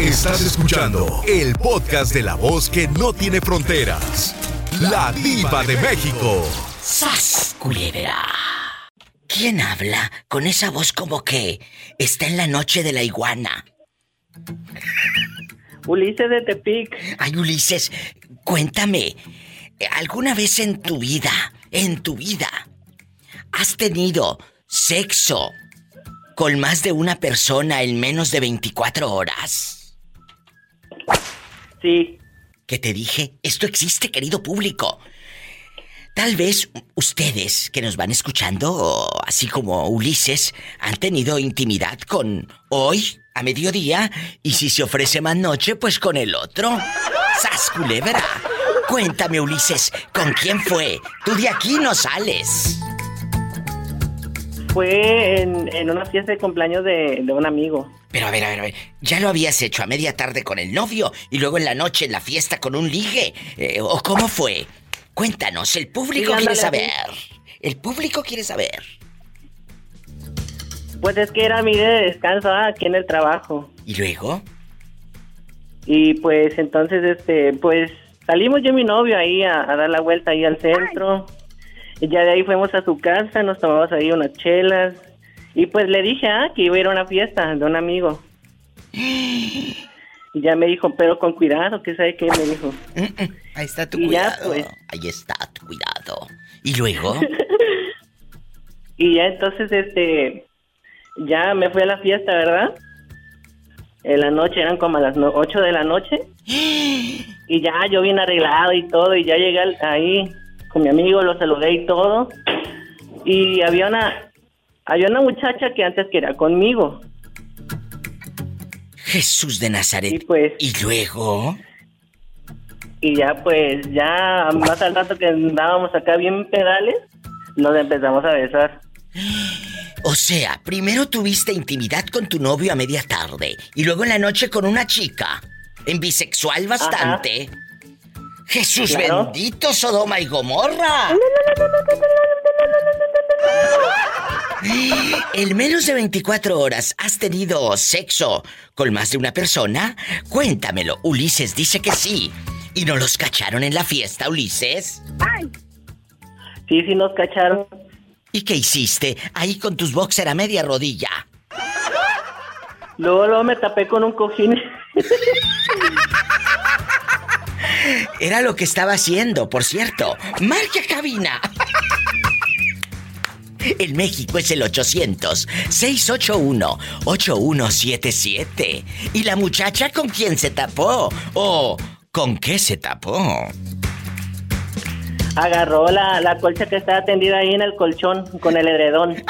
Estás escuchando el podcast de la voz que no tiene fronteras. La diva de México. ¡Sas, culebra! ¿Quién habla con esa voz como que está en la noche de la iguana? Ulises de Tepic. Ay, Ulises, cuéntame, ¿alguna vez en tu vida, en tu vida, has tenido sexo con más de una persona en menos de 24 horas? Sí. ¿Qué te dije? Esto existe, querido público. Tal vez ustedes que nos van escuchando, así como Ulises, han tenido intimidad con hoy a mediodía y si se ofrece más noche, pues con el otro. ¡Sas culebra! Cuéntame, Ulises, ¿con quién fue? Tú de aquí no sales. Fue en, una fiesta de cumpleaños de, un amigo. Pero a ver, a ver, a ver, ya lo habías hecho a media tarde con el novio y luego en la noche en la fiesta con un ligue. Eh, ¿O cómo fue? Cuéntanos, el público quiere saber. El público quiere saber. Pues es que era mi de descanso ah, aquí en el trabajo. ¿Y luego? Y pues entonces, este, pues salimos yo y mi novio ahí a, dar la vuelta ahí al centro. Ya de ahí fuimos a su casa, nos tomamos ahí unas chelas. Y pues le dije, ah, que iba a ir a una fiesta de un amigo. Y ya me dijo, pero con cuidado, que sabe qué me dijo. Mm, mm, ahí está tu cuidado. Pues. Ahí está tu cuidado. ¿Y luego? y ya entonces, este, ya me fui a la fiesta, ¿verdad? En la noche, eran como a las 8 de la noche. y ya yo vine arreglado y todo, y ya llegué ahí con mi amigo, lo saludé y todo. Y había una, había una muchacha que antes que era conmigo. Jesús de Nazaret. Y pues. ¿Y luego? Y ya pues, ya más al rato que andábamos acá bien pedales, nos empezamos a besar. O sea, primero tuviste intimidad con tu novio a media tarde y luego en la noche con una chica. En bisexual bastante. Jesús bendito, Sodoma y Gomorra. ¿En menos de 24 horas has tenido sexo con más de una persona? Cuéntamelo. Ulises dice que sí. ¿Y no los cacharon en la fiesta, Ulises? Sí, sí nos cacharon. ¿Y qué hiciste ahí con tus boxer a media rodilla? Luego, luego me tapé con un cojín. Era lo que estaba haciendo, por cierto. Marca cabina. En México es el 800-681-8177. ¿Y la muchacha con quién se tapó? ¿O con qué se tapó? Agarró la, la colcha que estaba tendida ahí en el colchón con el edredón.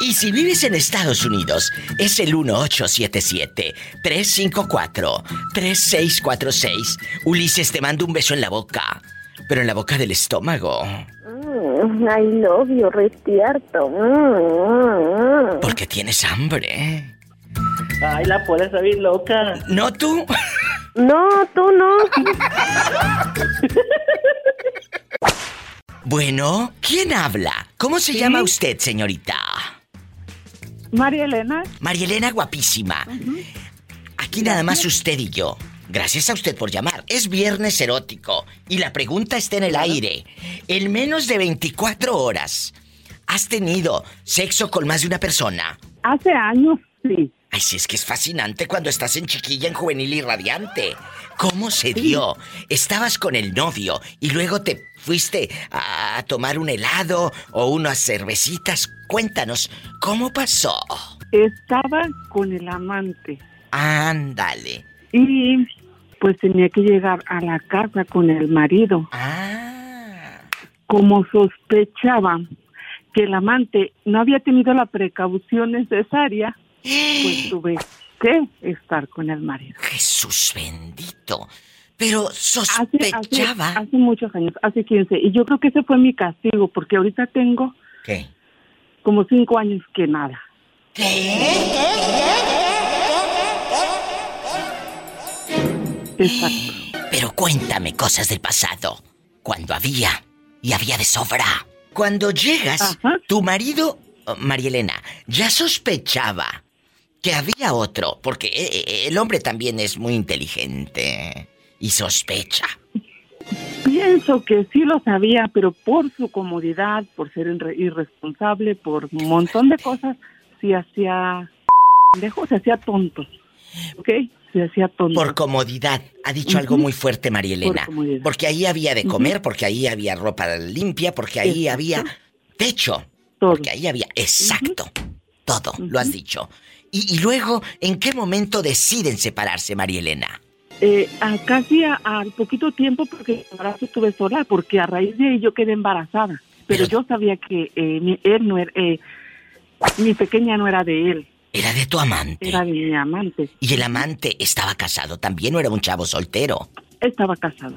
Y si vives en Estados Unidos, es el 1877-354-3646. Ulises te manda un beso en la boca, pero en la boca del estómago. Ay, novio, respierto. Porque tienes hambre. Ay, la puedes salir loca. ¿No tú? No, tú no. bueno, ¿quién habla? ¿Cómo se llama usted, señorita? María Elena. María Elena, guapísima. Aquí nada más usted y yo. Gracias a usted por llamar. Es viernes erótico y la pregunta está en el aire. En menos de 24 horas, ¿has tenido sexo con más de una persona? Hace años, sí. Ay, sí, es que es fascinante cuando estás en chiquilla, en juvenil y radiante. ¿Cómo se dio? Estabas con el novio y luego te fuiste a tomar un helado o unas cervecitas. Cuéntanos, ¿cómo pasó? Estaba con el amante. Ándale. Y pues tenía que llegar a la casa con el marido. Ah. Como sospechaba que el amante no había tenido la precaución necesaria, pues tuve que estar con el marido. Jesús bendito. Pero sospechaba. Hace, muchos años, hace 15. Y yo creo que ese fue mi castigo, porque ahorita tengo. ¿Qué? Como cinco años que nada. ¿Qué? Pero cuéntame cosas del pasado. Cuando había y había de sobra. Cuando llegas, tu marido, oh, María Elena, ya sospechaba que había otro, porque eh, eh, el hombre también es muy inteligente y sospecha. Pienso que sí lo sabía, pero por su comodidad, por ser irresponsable, por un montón de cosas, sí hacía lejos, se hacía tonto. ¿Ok? Se hacía tonto. Por comodidad. Ha dicho algo muy fuerte, María Elena. porque ahí había de comer, porque ahí había ropa limpia, porque ahí había techo. Porque ahí había. Exacto. Todo, lo has dicho. Y, luego, ¿en qué momento deciden separarse, María Elena? Eh, casi al poquito tiempo porque el embarazo estuve sola, porque a raíz de ahí yo quedé embarazada. Pero, yo sabía que eh, él no era, eh, mi pequeña no era de él. Era de tu amante. Era de mi amante. ¿Y el amante estaba casado también o era un chavo soltero? Estaba casado.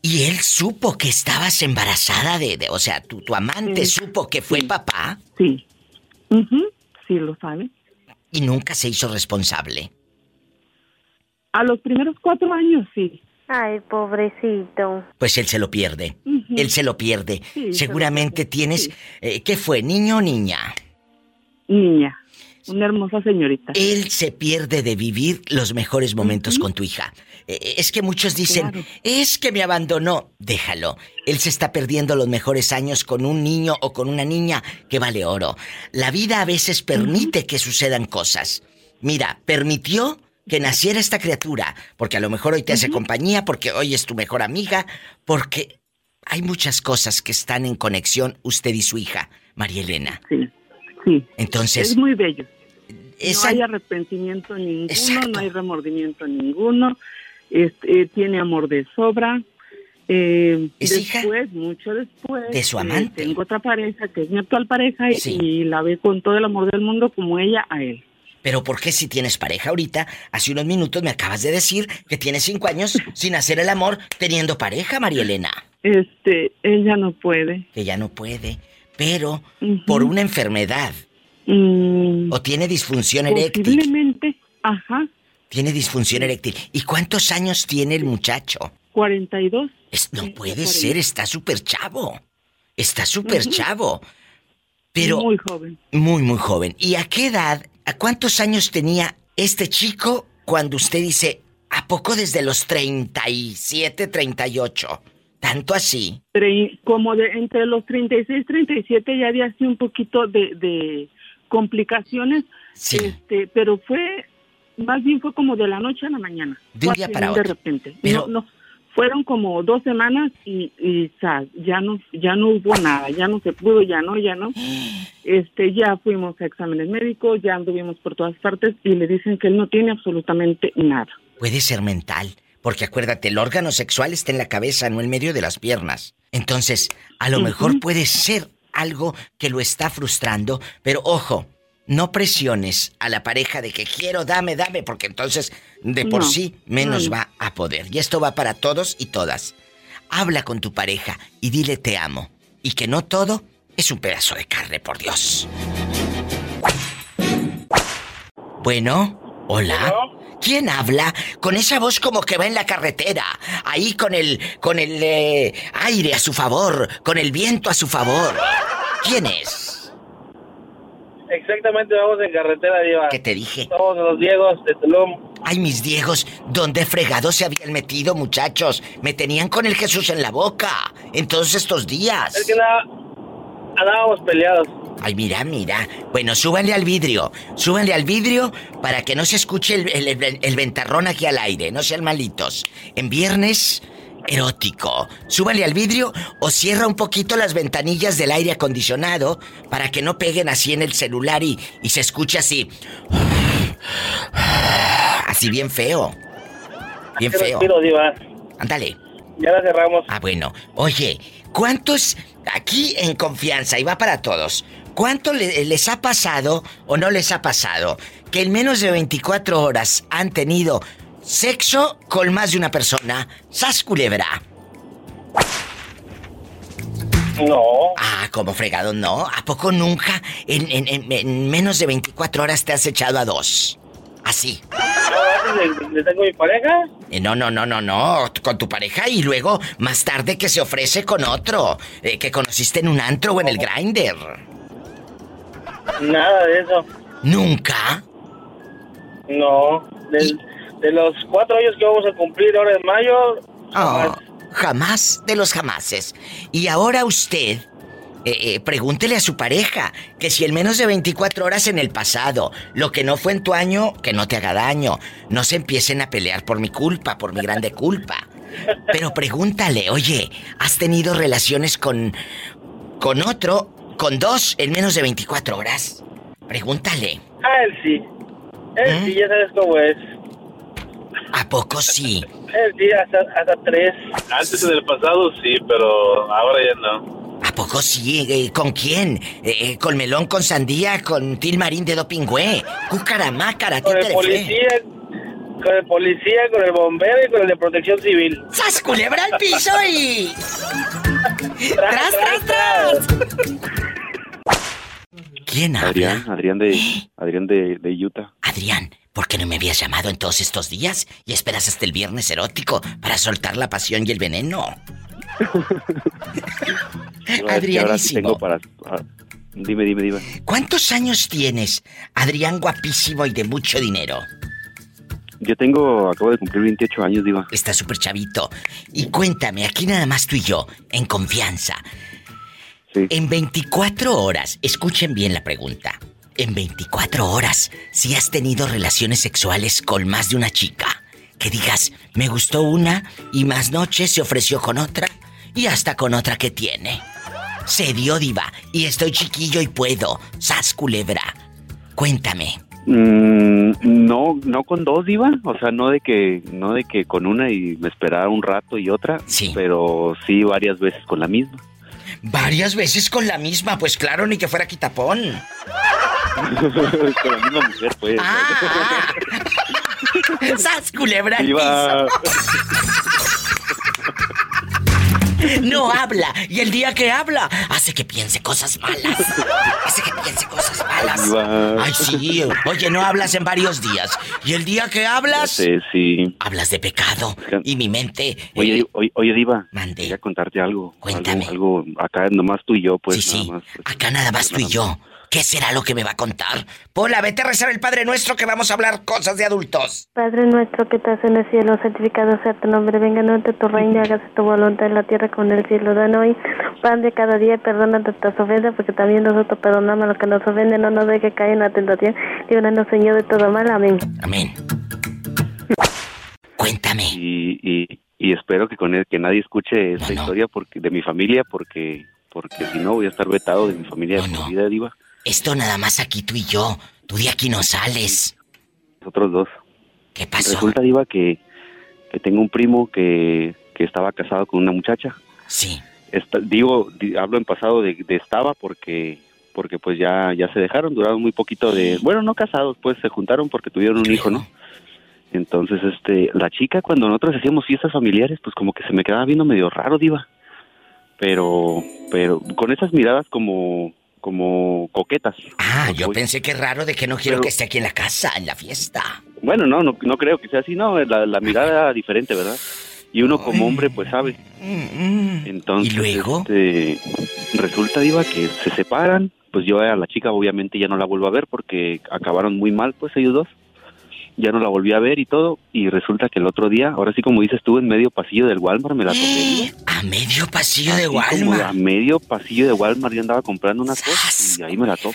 ¿Y él supo que estabas embarazada de, de o sea, tu, tu amante supo que fue papá? Sí. Sí, lo sabe. ¿Y nunca se hizo responsable? A los primeros cuatro años, sí. Ay, pobrecito. Pues él se lo pierde. Él se lo pierde. Seguramente tienes... Eh, ¿Qué fue, niño o niña? Niña. Una hermosa señorita. Él se pierde de vivir los mejores momentos con tu hija. Eh, eh, es que muchos dicen, es que me abandonó. Déjalo. Él se está perdiendo los mejores años con un niño o con una niña que vale oro. La vida a veces permite que sucedan cosas. Mira, permitió que naciera esta criatura, porque a lo mejor hoy te hace compañía, porque hoy es tu mejor amiga, porque hay muchas cosas que están en conexión usted y su hija, María Elena. Sí, sí. Entonces... Es muy bello. No hay arrepentimiento ninguno, no hay remordimiento ninguno, este, tiene amor de sobra. Eh, ¿Es después, mucho después, de su amante. tengo otra pareja que es mi actual pareja y la ve con todo el amor del mundo como ella a él. Pero ¿por qué si tienes pareja ahorita? Hace unos minutos me acabas de decir que tienes cinco años sin hacer el amor teniendo pareja, María Elena. Este, ella no puede. Ya no puede. Pero por una enfermedad. Mm. o tiene disfunción eréctil. Posiblemente, ajá. Tiene disfunción eréctil. ¿Y cuántos años tiene el muchacho? 42. Es, no puede ser, está súper chavo. Está súper chavo. Pero. Muy joven. Muy, muy joven. ¿Y a qué edad ¿A cuántos años tenía este chico cuando usted dice, ¿a poco desde los 37, 38? ¿Tanto así? Como de entre los 36, 37 ya había así un poquito de, complicaciones. Sí. Este, pero fue, más bien fue como de la noche a la mañana. De un día para otro. De repente. No, no, fueron como dos semanas y, ya no ya no hubo nada, ya no se pudo, ya no, ya no. Este, ya fuimos a exámenes médicos, ya anduvimos por todas partes y le dicen que él no tiene absolutamente nada. Puede ser mental, porque acuérdate, el órgano sexual está en la cabeza, no en medio de las piernas. Entonces, a lo mejor puede ser algo que lo está frustrando, pero ojo, no presiones a la pareja de que quiero, dame, dame, porque entonces de por sí menos va a poder. Y esto va para todos y todas. Habla con tu pareja y dile te amo. Y que no todo es un pedazo de carne, por Dios. Bueno, hola. ¿Quién habla? Con esa voz como que va en la carretera, ahí con el con el eh, aire a su favor, con el viento a su favor. ¿Quién es? Exactamente, vamos en carretera, Diva. ¿Qué te dije? Vamos los Diegos de Tulum. Ay, mis Diegos, ¿dónde fregados se habían metido, muchachos? Me tenían con el Jesús en la boca en todos estos días. Es que nada, andábamos peleados. Ay, mira, mira. Bueno, súbanle al vidrio. Súbanle al vidrio para que no se escuche el, el ventarrón aquí al aire. No sean malitos. En viernes erótico. Súbale al vidrio o cierra un poquito las ventanillas del aire acondicionado para que no peguen así en el celular y, y se escuche así. Así bien feo. Bien feo. Ándale. Ya la cerramos. Ah, bueno. Oye, ¿cuántos aquí en confianza y va para todos? ¿Cuánto les ha pasado o no les ha pasado que en menos de 24 horas han tenido Sexo con más de una persona. Sas culebra. No. Ah, como fregado, no. ¿A poco nunca en, menos de 24 horas te has echado a dos? Así. ¿Le tengo mi pareja? Eh, no, no, no, no, no. Con tu pareja y luego más tarde que se ofrece con otro. Eh, que conociste en un antro o en el grinder. Nada de eso. ¿Nunca? No. De los cuatro años que vamos a cumplir ahora en mayo, Oh, jamás de los jamases. Y ahora usted, eh, eh, pregúntele a su pareja que si en menos de 24 horas en el pasado, lo que no fue en tu año, que no te haga daño. No se empiecen a pelear por mi culpa, por mi grande culpa. Pero pregúntale, oye, ¿has tenido relaciones con, con otro, con dos en menos de 24 horas? Pregúntale. ah, él sí. Él ¿Eh? sí, ya sabes cómo es. ¿A poco sí? Él sí, hasta, hasta tres. Antes en el pasado sí, pero ahora ya no. ¿A poco sí? Eh, ¿Con quién? Eh, eh, ¿Con melón, con sandía, con Tilmarín de dopingüe? Cucaramácara, Con el policía, con el policía, con el bombero y con el de protección civil. ¡Sas culebra al piso y... ¡Tras, tras, tras! ¿Quién habla? Adrián, Adrián de, Adrián de, de Utah. Adrián, ¿por qué no me habías llamado en todos estos días y esperas hasta el viernes erótico para soltar la pasión y el veneno? No, es que ahora sí Adrianísimo. tengo para... ah, dime, dime, dime. ¿Cuántos años tienes, Adrián guapísimo y de mucho dinero? Yo tengo, acabo de cumplir 28 años, Diva. Está súper chavito. Y cuéntame, aquí nada más tú y yo, en confianza. Sí. En 24 horas, escuchen bien la pregunta. En 24 horas, si has tenido relaciones sexuales con más de una chica, que digas, me gustó una y más noches se ofreció con otra y hasta con otra que tiene. Se dio diva y estoy chiquillo y puedo. Sas culebra. Cuéntame. Mm, no, no con dos, Diva. O sea, no de que, no de que con una y me esperara un rato y otra. Sí. Pero sí varias veces con la misma. Varias veces con la misma, pues claro, ni que fuera quitapón. Con la misma mujer, pues. Ah, ah. ¡Sas culebra piso! No habla. Y el día que habla, hace que piense cosas malas. Hace que piense cosas malas. Ay, sí. Oye, no hablas en varios días. Y el día que hablas, Sí, sí. hablas de pecado. Y mi mente. Oye, eh, oye, oye, Diva. Mande. Quería contarte algo. Cuéntame. Algo, algo acá nomás tú y yo, pues. sí, sí. nada más, pues. Acá nada más tú y yo. ¿Qué será lo que me va a contar? Pola, vete a rezar el Padre Nuestro que vamos a hablar cosas de adultos. Padre nuestro que estás en el cielo, santificado sea tu nombre, venga a tu reino, hágase tu voluntad en la tierra como en el cielo. Danos hoy pan de cada día, perdona nuestras ofensas, porque también nosotros perdonamos a los que nos ofenden, no nos dejes caer en la tentación, líbranos Señor de todo mal, amén. Amén. Cuéntame. y, y, y espero que con él, que nadie escuche esta No, no. historia porque de mi familia porque porque si no voy a estar vetado de mi familia No, de vida diva Esto nada más aquí tú y yo. Tú de aquí no sales. nosotros dos ¿Qué pasó? resulta diva que, que tengo un primo que, que estaba casado con una muchacha Sí. Digo di- hablo en pasado de, de estaba porque porque pues ya ya se dejaron duraron muy poquito de bueno no casados pues se juntaron porque tuvieron un hijo no entonces este la chica cuando nosotros hacíamos fiestas familiares pues como que se me quedaba viendo medio raro diva pero pero con esas miradas como como coquetas Ah, yo voy- pensé que raro de que no quiero Pero- que esté aquí en la casa, en la fiesta. bueno no no no creo que sea así no la, la mirada era diferente verdad y uno como hombre pues sabe Mm, mm. Entonces, ¿Y luego? este, resulta, Diva, que se separan. Pues yo a la chica obviamente ya no la vuelvo a ver porque acabaron muy mal, pues ellos dos. Ya no la volví a ver y todo. Y resulta que el otro día, ahora sí como dices tú, en medio pasillo del Walmart me la topé. A medio pasillo de Así como a Walmart. medio pasillo de Walmart yo andaba comprando unas ¡Sas! cosas y ahí me la. Para,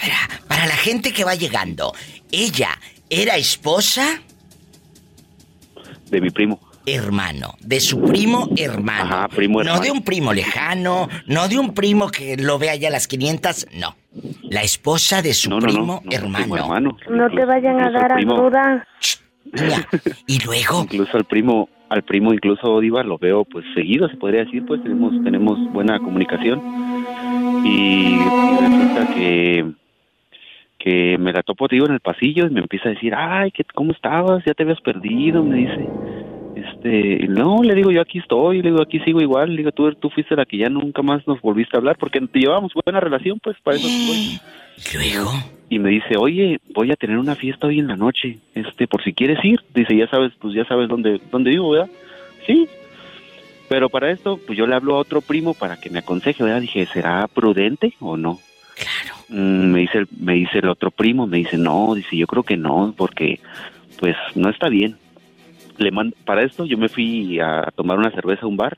para la gente que va llegando, ella era esposa, De mi primo. Hermano, de su primo hermano. Ajá, primo No hermano. de un primo lejano, no de un primo que lo ve allá a las 500, no. La esposa de su No, no, primo no. no, hermano. primo hermano. No te Incluso- vayan a dar ayuda. Y luego, incluso al primo al primo incluso Diva lo veo pues seguido se podría decir pues tenemos tenemos buena comunicación y, y resulta que que me la topo digo en el pasillo y me empieza a decir ay ¿qué, cómo estabas ya te habías perdido me dice este no le digo yo aquí estoy le digo aquí sigo igual le digo tú tú fuiste la que ya nunca más nos volviste a hablar porque llevábamos buena relación pues para eso estoy y luego, y me dice, oye, voy a tener una fiesta hoy en la noche, este, por si quieres ir. Dice, ya sabes, pues ya sabes dónde, dónde vivo, ¿verdad? Sí. Pero para esto, pues yo le hablo a otro primo para que me aconseje, ¿verdad? Dije, ¿será prudente o no? claro. mm, me dice, me dice el otro primo, me dice, no, dice, yo creo que no, porque pues no está bien. Le mando, para esto yo me fui a tomar una cerveza a un bar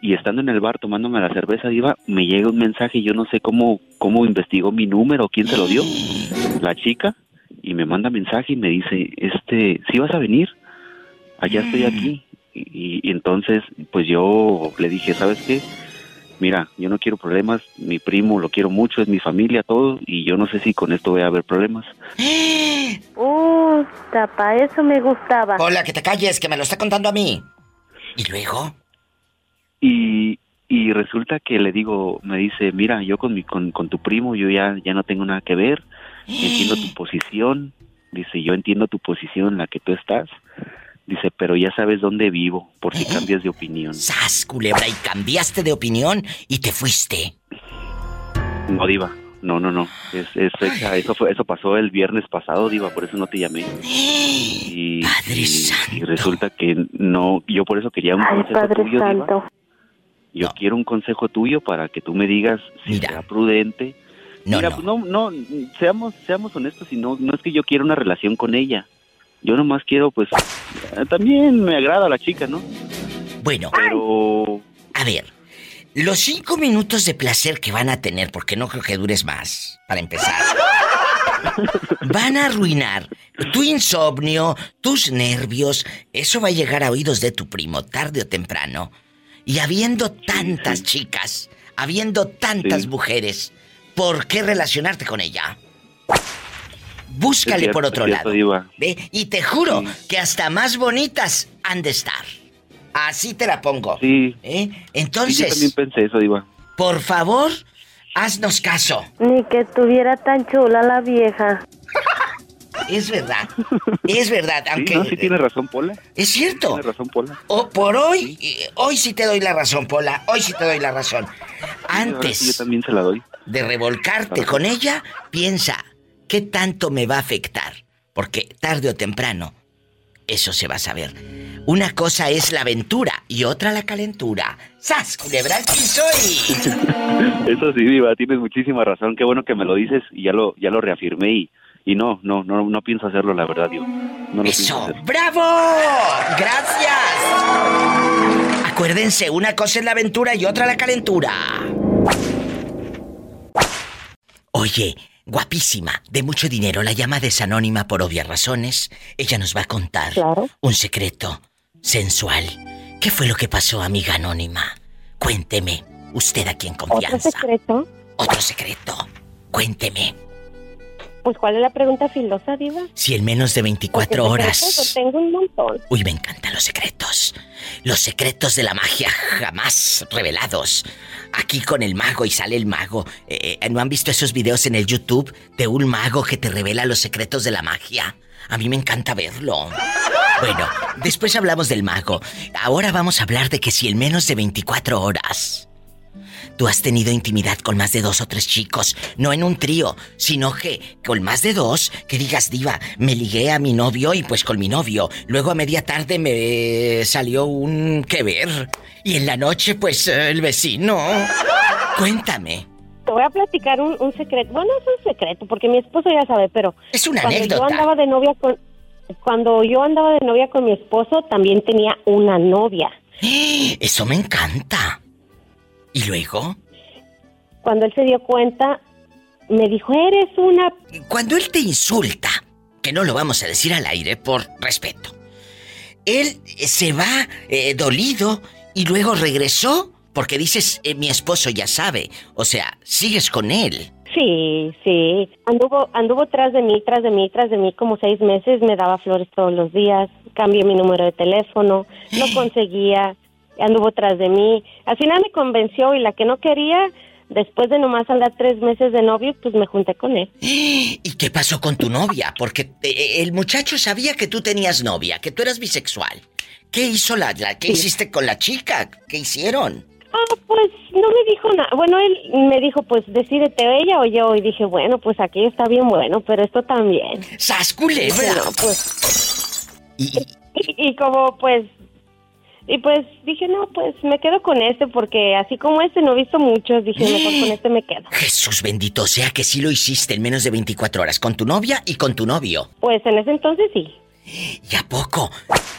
y estando en el bar tomándome la cerveza diva, me llega un mensaje, yo no sé cómo, cómo investigó mi número, quién se lo dio, la chica, y me manda mensaje y me dice, este, ¿sí vas a venir? Allá estoy aquí. Y, y entonces, pues yo le dije, ¿sabes qué? Mira, yo no quiero problemas, mi primo lo quiero mucho, es mi familia, todo, y yo no sé si con esto voy a haber problemas. Uh, tapa, eso me gustaba. Hola, que te calles, que me lo está contando a mí. ¿Y luego? Y, y resulta que le digo, me dice, mira, yo con mi con, con tu primo yo ya ya no tengo nada que ver. Entiendo tu posición. Dice, yo entiendo tu posición en la que tú estás. Dice, pero ya sabes dónde vivo, por si cambias de opinión. ¡Sas, culebra! Y cambiaste de opinión y te fuiste. No, Diva. No, no, no. Es, es fecha, eso fue, eso pasó el viernes pasado, Diva, por eso no te llamé. Y, Padre y- Santo. y resulta que no, yo por eso quería un Ay, consejo Padre tuyo, Diva. Santo. Yo quiero un consejo tuyo para que tú me digas si Mira. sea prudente. No, Mira, no. pues no, no, seamos, seamos honestos y no, no es que yo quiera una relación con ella. Yo nomás quiero, pues, eh, también me agrada la chica, ¿no? Bueno, Pero, a ver. Los cinco minutos de placer que van a tener, porque no creo que dures más, para empezar. Van a arruinar tu insomnio, tus nervios. Eso va a llegar a oídos de tu primo, tarde o temprano. Y habiendo tantas chicas, habiendo tantas Sí. mujeres, ¿por qué relacionarte con ella? Búscale cierto, por otro cierto, lado. Diva. ¿Ve? Y te juro Sí. que hasta más bonitas han de estar. Así te la pongo. sí, ¿Eh? sí, yo Entonces, también pensé eso, Diva. por favor, haznos caso. Ni que estuviera tan chula la vieja. Es verdad. Es verdad, Sí, aunque no, sí tiene razón, Pola. es cierto. Tiene razón, Pola. O por hoy, hoy sí te doy la razón, Pola. Hoy sí te doy la razón. Sí yo Antes también se la doy. de revolcarte con ella, piensa, ¿qué tanto me va a afectar? Porque tarde o temprano, eso se va a saber. Una cosa es la aventura y otra la calentura. ¡Sas, culebra al piso y... Eso sí, Diva, tienes muchísima razón. Qué bueno que me lo dices y ya lo, ya lo reafirmé y, y no, no, no, no pienso hacerlo, la verdad, Diva. No ¡Eso! ¡Bravo! ¡Gracias! Acuérdense, una cosa es la aventura y otra la calentura. Oye, guapísima, de mucho dinero, la llamada es anónima por obvias razones. Ella nos va a contar Claro. un secreto sensual. ¿Qué fue lo que pasó, amiga anónima? Cuénteme, usted aquí en Otro confianza. secreto. Otro secreto. Cuénteme. Pues, ¿cuál es la pregunta filosa, Diva? Si en menos de 24 Porque secretos horas... tengo un montón. Uy, me encantan los secretos. Los secretos de la magia jamás revelados. Aquí con el mago y sale el mago. Eh, ¿No han visto esos videos en el YouTube de un mago que te revela los secretos de la magia? A mí me encanta verlo. Bueno, después hablamos del mago. Ahora vamos a hablar de que si en menos de 24 horas tú has tenido intimidad con más de dos o tres chicos, no en un trío, sino que con más de dos, que digas, diva, me ligué a mi novio y pues con mi novio, luego a media tarde me salió un que ver y en la noche pues el vecino. Cuéntame. Te voy a platicar un, un secreto. Bueno, es un secreto, porque mi esposo ya sabe, pero... Es una cuando anécdota. yo andaba de novia con... Cuando yo andaba de novia con mi esposo, también tenía una novia. Eso me encanta. ¿Y luego? Cuando él se dio cuenta, me dijo, eres una... Cuando él te insulta, que no lo vamos a decir al aire por respeto, él se va eh, dolido y luego regresó porque dices, eh, mi esposo ya sabe, o sea, sigues con él. Sí, sí. Anduvo, anduvo tras de mí, tras de mí, tras de mí como seis meses. Me daba flores todos los días. Cambié mi número de teléfono. No conseguía. Anduvo tras de mí. Al final me convenció y la que no quería, después de nomás andar tres meses de novio, pues me junté con él. ¿Y qué pasó con tu novia? Porque eh, el muchacho sabía que tú tenías novia, que tú eras bisexual. ¿Qué hizo la, la qué hiciste con la chica? ¿Qué hicieron? Ah, pues no me dijo nada. Bueno, él me dijo, pues decídete ella o yo. Y dije, bueno, pues aquí está bien bueno, pero esto también. ¡Sas culebra! Bueno, pues y- Y, y como pues Y pues dije, no, pues me quedo con este porque así como este no he visto muchos, dije, mejor con este me quedo. Jesús bendito sea que sí lo hiciste en menos de 24 horas con tu novia y con tu novio. Pues en ese entonces sí. ¿Y a poco?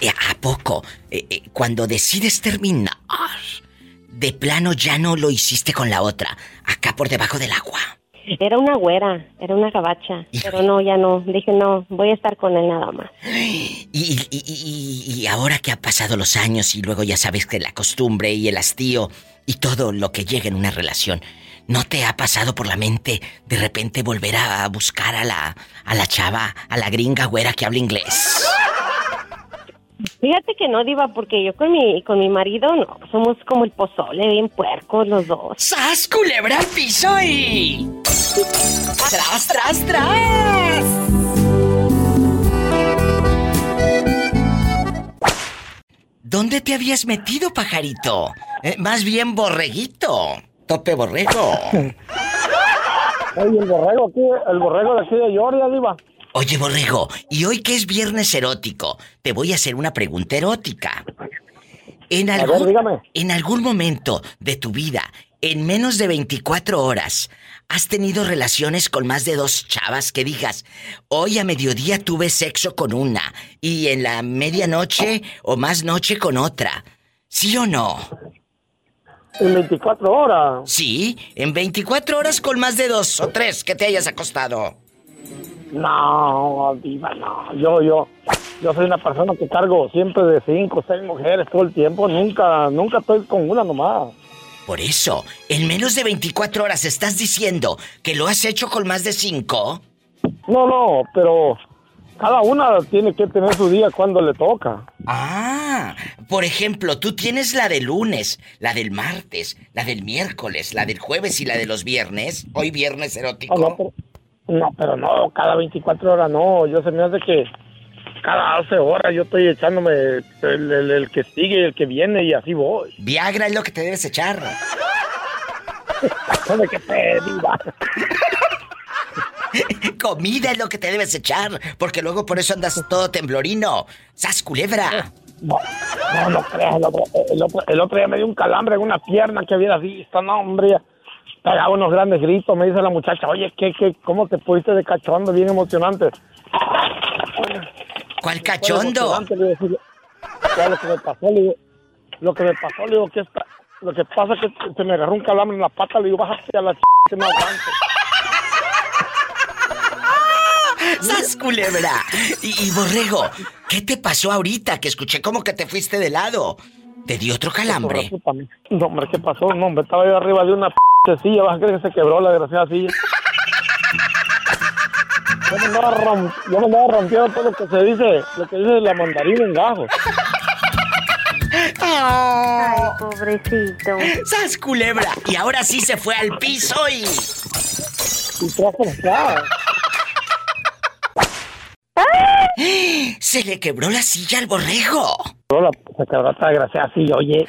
eh, ¿A poco? eh, eh, cuando decides terminar, de plano ya no lo hiciste con la otra, acá por debajo del agua. Era una güera, era una gabacha. Pero no, ya no. Dije, no, voy a estar con él nada más. Y, y- y- y- ahora que han pasado los años y luego ya sabes que la costumbre y el hastío y todo lo que llega en una relación, ¿no te ha pasado por la mente de repente volver a buscar a la, a la chava, a la gringa güera que habla inglés? Fíjate que no, Diva, porque yo con mi, con mi marido no, somos como el pozole, bien puercos los dos. ¡Sas, culebra al piso y... ¡Tras, tras, tras! ¿Dónde te habías metido, pajarito? Eh, más bien borreguito. Tope borrego. Oye, el borrego aquí, el borrego de aquí de Georgia, Diva. Oye, borrego, y hoy que es viernes erótico, te voy a hacer una pregunta erótica. En algún, en algún momento de tu vida, en menos de 24 horas, ¿has tenido relaciones con más de dos chavas que digas, hoy a mediodía tuve sexo con una y en la medianoche o más noche con otra? ¿Sí o no? En 24 horas. Sí, en 24 horas con más de dos o tres que te hayas acostado. No, Diva, no. Yo, yo, yo soy una persona que cargo siempre de cinco seis mujeres todo el tiempo. Nunca, nunca estoy con una nomás. Por eso, en menos de 24 horas estás diciendo que lo has hecho con más de cinco. No, no, pero cada una tiene que tener su día cuando le toca. Ah, por ejemplo, tú tienes la del lunes, la del martes, la del miércoles, la del jueves y la de los viernes. Hoy viernes erótico. No, no, pero, no, pero no, cada 24 horas no. Yo se me hace que cada 12 horas yo estoy echándome el, el- el que sigue y el que viene y así voy. Viagra es lo que te debes echar. De que te. Comida es lo que te debes echar, porque luego por eso andas todo temblorino. ¡Sas culebra! No, no, no creas. El otro, el, otro, el otro día me dio un calambre en una pierna que había visto. No, hombre. Pegaba unos grandes gritos. Me dice la muchacha, oye, ¿qué, qué, ¿cómo te pusiste de cachondo? Bien emocionante. ¿Cuál cachondo? emocionante, digo, lo que me pasó, le digo, lo que me pasó, le digo, que está, lo que pasa es que se me agarró un calambre en la pata, le digo, bájate a la ch... que no aguanto. ¡Sas culebra! Y, y, borrego, ¿qué te pasó ahorita que escuché como que te fuiste de lado? ¿Te dio otro calambre? No, hombre, ¿qué pasó? No, hombre, estaba yo arriba de una p silla, vas a creer que se quebró la desgraciada silla. Yo me andaba, rom- yo me andaba rompiendo todo lo que se dice, lo que dice la mandarina en gajos. Ay, pobrecito. ¡Sas culebra! Y ahora sí se fue al piso y... Y atrás. Se le quebró la silla al borrego. Se quebró esta desgraciada silla, oye.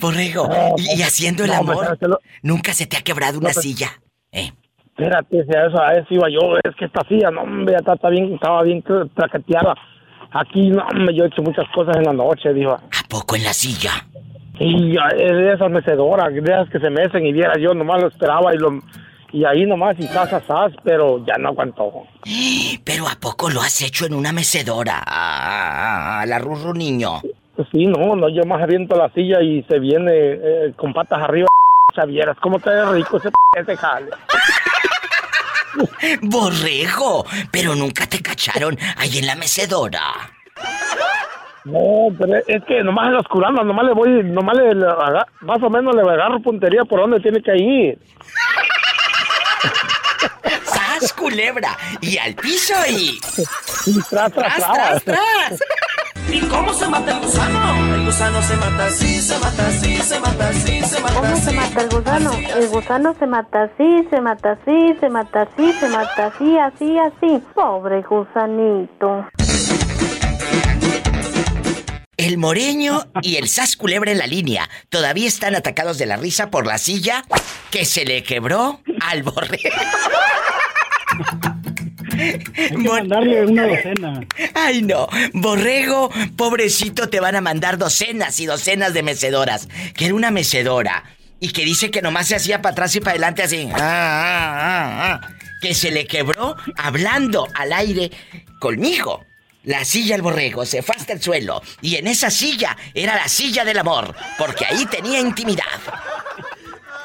Borrego, y, y haciendo el No, amor, ¿sabes qué lo- nunca se te ha quebrado una silla. ¿Eh? Espérate, si a eso, a eso iba yo, es que esta silla, no, hombre, está, está bien, estaba bien tra- traqueteada. Aquí, no, hombre, yo he hecho muchas cosas en la noche, digo. ¿A poco en la silla? Y de esas mecedoras, de esas que se mecen y viera, yo nomás lo esperaba y lo... Y ahí nomás, y sas, sas, pero ya no aguantó. Pero ¿a poco lo has hecho en una mecedora? A, a la rurro niño. Sí, no, no, yo más aviento la silla y se viene eh, con patas arriba, vieras cómo te rico ese, ese jale. Borrego, pero nunca te cacharon ahí en la mecedora. No, pero es que nomás en los curanos, nomás le voy, nomás le, le más o menos le agarro puntería por donde tiene que ir. ¡Sas, culebra! Y al piso y... Y tras, tras, ¡Tras, tras. tras, tras! ¿Y cómo se mata el gusano? El gusano se mata así, se mata así, se mata así, se mata ¿Cómo así. se mata el gusano? El gusano se mata así, se mata así, se mata así, se mata así, así, así. Pobre gusanito. El moreño y el sas culebra en la línea todavía están atacados de la risa por la silla que se le quebró al borrego. Mandarle una docena. Ay, no. Borrego, pobrecito, te van a mandar docenas y docenas de mecedoras. Que era una mecedora. Y que dice que nomás se hacía para atrás y para adelante así. Ah, ah, ah, ah. Que se le quebró hablando al aire conmigo. La silla al borrego se fue hasta el suelo. Y en esa silla era la silla del amor. Porque ahí tenía intimidad.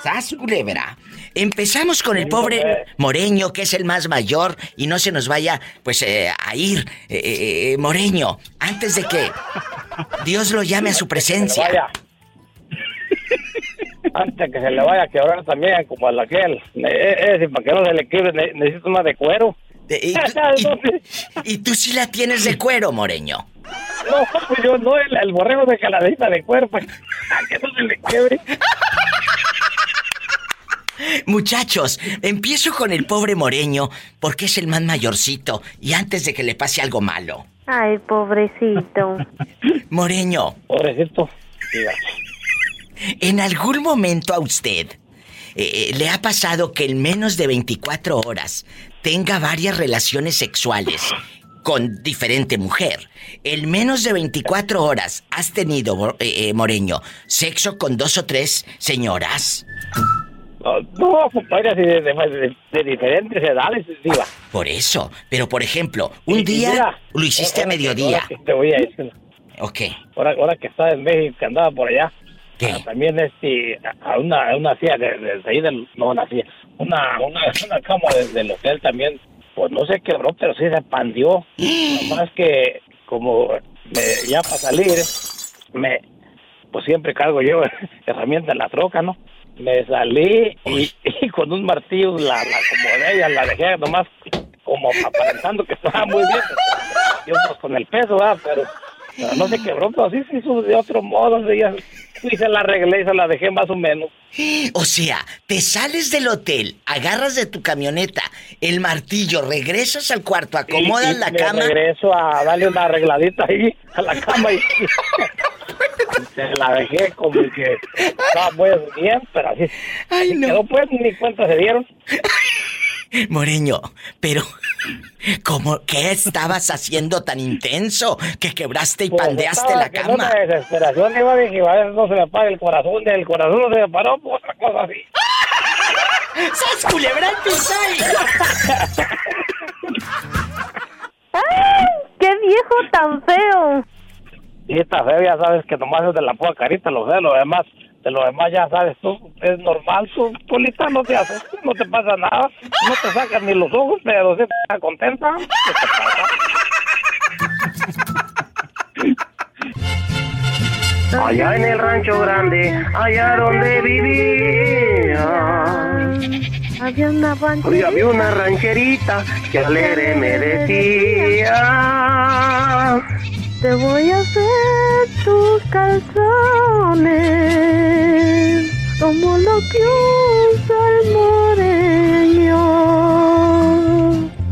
¡Sas, culebra! Empezamos con el pobre Moreño, que es el más mayor, y no se nos vaya, pues, eh, a ir, eh, eh, Moreño, antes de que Dios lo llame a su presencia. Antes que se le vaya a quebrar también, como a la aquel. Eh, eh, para que no se le quiebre, ne- necesito una de cuero. ¿Y tú, y- y tú sí la tienes de cuero, Moreño? No, pues yo no, el, el borrego de caladita de cuero, pues, a que no se le quiebre. Muchachos, empiezo con el pobre Moreño, porque es el más mayorcito, y antes de que le pase algo malo. Ay, pobrecito. Moreño. Pobrecito. ¿En algún momento a usted eh, eh, le ha pasado que en menos de 24 horas tenga varias relaciones sexuales con diferente mujer? En menos de 24 horas has tenido, eh, eh, Moreño, sexo con dos o tres señoras. No, compadre, de, de- diferentes edades, diva. Por eso. Pero, por ejemplo, un día mira, lo hiciste a ahora mediodía. ahora que Te voy a decir. Ok. Ahora, ahora que estaba en México, que andaba por allá. ah, También este, a una, a una silla de, de, de ahí del, no una silla, una, una, una cama de- del hotel también, pues no se quebró, pero sí se pandió. Nomás que como me- ya para salir, me, pues siempre cargo yo herramientas en la troca, ¿no? Me salí y, y con un martillo la, la acomodé y la dejé nomás como aparentando que estaba muy bien. Yo pues con el peso, ¿verdad? Pero, pero no se quebró, pero sí se hizo de otro modo. sí, Y se la arreglé y se la dejé más o menos. O sea, te sales del hotel, agarras de tu camioneta el martillo, regresas al cuarto, acomodas Y- y la me cama. regreso a darle una arregladita ahí a la cama y se la dejé como que estaba muy bien, pero así, así quedó pues, ni cuenta se dieron. Moreño, pero ¿cómo qué estabas haciendo tan intenso que quebraste y Pues pandeaste la que cama? Una desesperación iba dije, a ver, no se me apaga el corazón, el corazón no se me paró, pues otra cosa así. ¡Sas culebra piso ¡Ay! ¡Qué viejo tan feo! Y esta feo ya sabes que nomás es de la pura carita, lo feo, lo demás, de lo demás ya sabes tú, es normal, tú, Polita, no te haces, no te pasa nada, no te sacas ni los ojos, pero sí estás contenta. ¿Qué te pasa? Allá en el rancho grande, allá donde vivía. Había una rancherita. Había una rancherita que alegre me decía. Te voy a hacer tus calzones como lo que usa el moreño.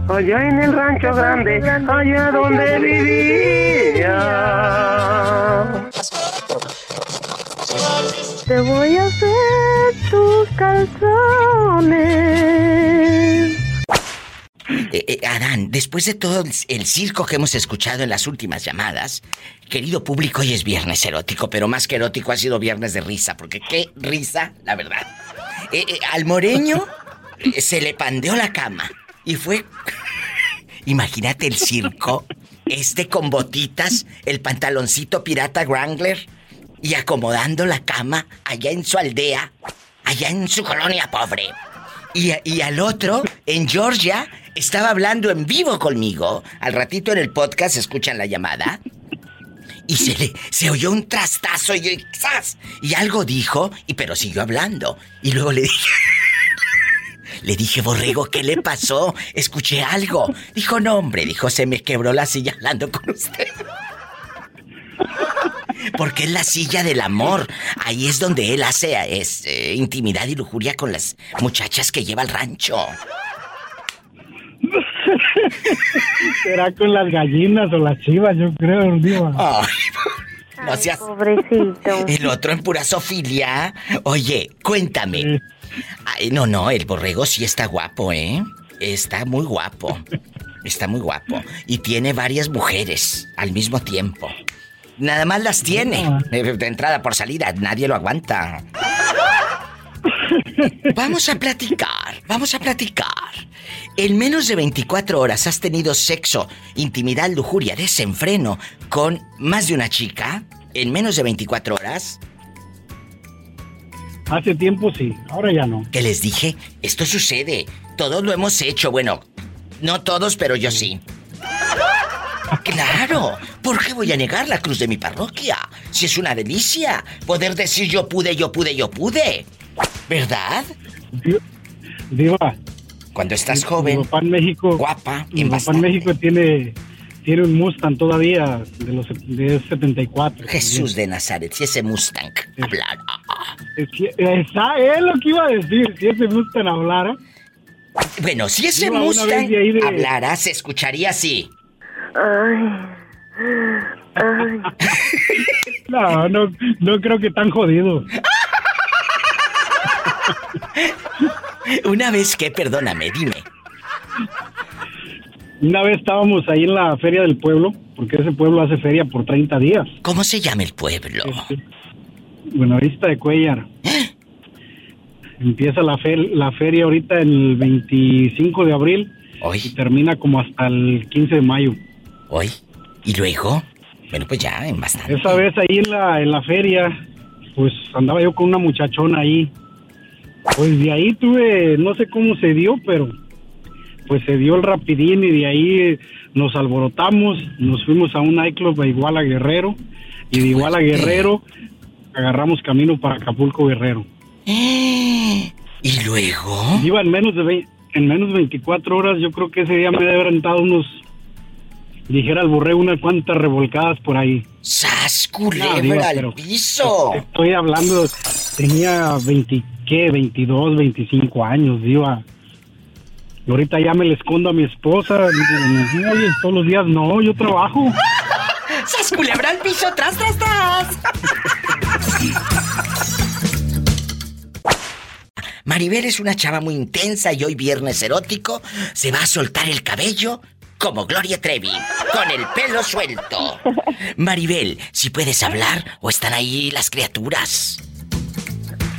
Allá en el rancho grande, allá donde vivía. Te voy a hacer tus calzones. Eh, eh, Adán, después de todo el, circo que hemos escuchado en las últimas llamadas, querido público, hoy es viernes erótico, pero más que erótico ha sido viernes de risa, porque qué risa, la verdad. Eh, al moreño se le pandeó la cama y fue... Imagínate el circo, este con botitas, el pantaloncito pirata Wrangler y acomodando la cama allá en su aldea, allá en su colonia pobre. Y al otro, en Georgia, estaba hablando en vivo conmigo. Al ratito en el podcast escuchan la llamada. Y se le se oyó un trastazo y. Y algo dijo, y pero siguió hablando. Y luego le dije. Le dije, Borrego, ¿qué le pasó? Escuché algo. Dijo, no, hombre, dijo, se me quebró la silla hablando con usted. Porque es la silla del amor. Ahí es donde él hace es, eh, intimidad y lujuria con las muchachas que lleva al rancho. Será con las gallinas o las chivas, yo creo, Diva. Ay. Pobrecito. El otro en pura sofilia. Oye, cuéntame. Ay, no, no, el borrego sí está guapo, ¿eh? Está muy guapo. Está muy guapo. Y tiene varias mujeres al mismo tiempo. Nada más las tiene. Eh, De entrada por salida, nadie lo aguanta. Vamos a platicar, vamos a platicar. En menos de 24 horas has tenido sexo, intimidad, lujuria, desenfreno con más de una chica. En menos de 24 horas. Hace tiempo sí, ahora ya no. ¿Qué les dije? Esto sucede. Todos lo hemos hecho. Bueno, no todos, pero yo sí. Claro, ¿por qué voy a negar la cruz de mi parroquia? Si es una delicia poder decir yo pude, yo pude, yo pude. ¿Verdad? Diva. Cuando estás joven. Mi papá en México. Guapa. Mi papá en México tiene, tiene un Mustang todavía de los de 74. Jesús de Nazaret, si ese Mustang hablara. Es es lo que iba a decir, si ese Mustang hablara. Bueno, si ese Mustang de de- hablara, se escucharía así. Ay. Ay. No, no, no creo que tan jodido. Una vez que, perdóname, dime. Una vez estábamos ahí en la feria del pueblo, porque ese pueblo hace feria por 30 días. ¿Cómo se llama el pueblo? Buenavista de Cuellar. Empieza la, fe- la feria ahorita el 25 de abril y termina como hasta el 15 de mayo. Hoy. ¿Y luego? Bueno, pues ya, en bastante. Esa vez ahí en la, en la feria, pues andaba yo con una muchachona ahí. Pues de ahí tuve, no sé cómo se dio, pero pues se dio el rapidín y de ahí eh, nos alborotamos, nos fuimos a un nightclub a Iguala Guerrero y de Iguala Guerrero agarramos camino para Acapulco Guerrero. ¿Y luego? Iba en menos de vein- en menos de 24 horas, yo creo que ese día me debe haber aventado unos, dijera el borrego, unas cuantas revolcadas por ahí. ¡Sas, No, culebra al piso! Estoy hablando, tenía 20, ¿qué? 22, 25 años, diva. Y ahorita ya me le escondo a mi esposa. digo, Oye, todos los días no, yo trabajo. ¡Sas, culebra al piso! ¡Tras, tras, tras! Maribel es una chava muy intensa y hoy viernes erótico se va a soltar el cabello como Gloria Trevi, con el pelo suelto. Maribel, si puedes hablar o están ahí las criaturas.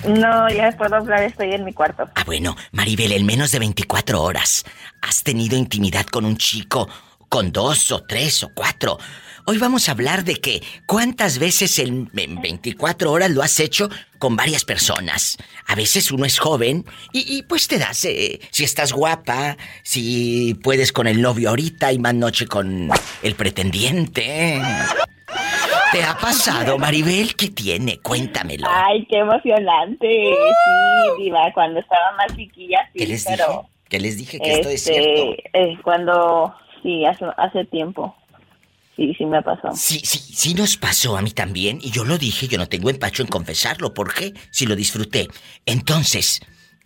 No, ya puedo hablar, estoy en mi cuarto. Ah, bueno, Maribel, en menos de 24 horas, ¿has tenido intimidad con un chico? ¿Con dos o tres o cuatro? Hoy vamos a hablar de que cuántas veces en, en 24 horas lo has hecho con varias personas. A veces uno es joven y, y, pues te das, eh, si estás guapa, si puedes con el novio ahorita y más noche con el pretendiente. ¿Te ha pasado, Maribel? ¿Qué tiene? Cuéntamelo. Ay, qué emocionante. Sí, diva, cuando estaba más chiquilla, sí, ¿Qué les pero... dije? ¿Qué les dije que esto es este, cierto? eh, cuando, sí, hace, hace tiempo. Sí, sí me ha pasado. Sí, sí, sí nos pasó a mí también. Y yo lo dije, yo no tengo empacho en confesarlo. ¿Por qué? Si lo disfruté. Entonces,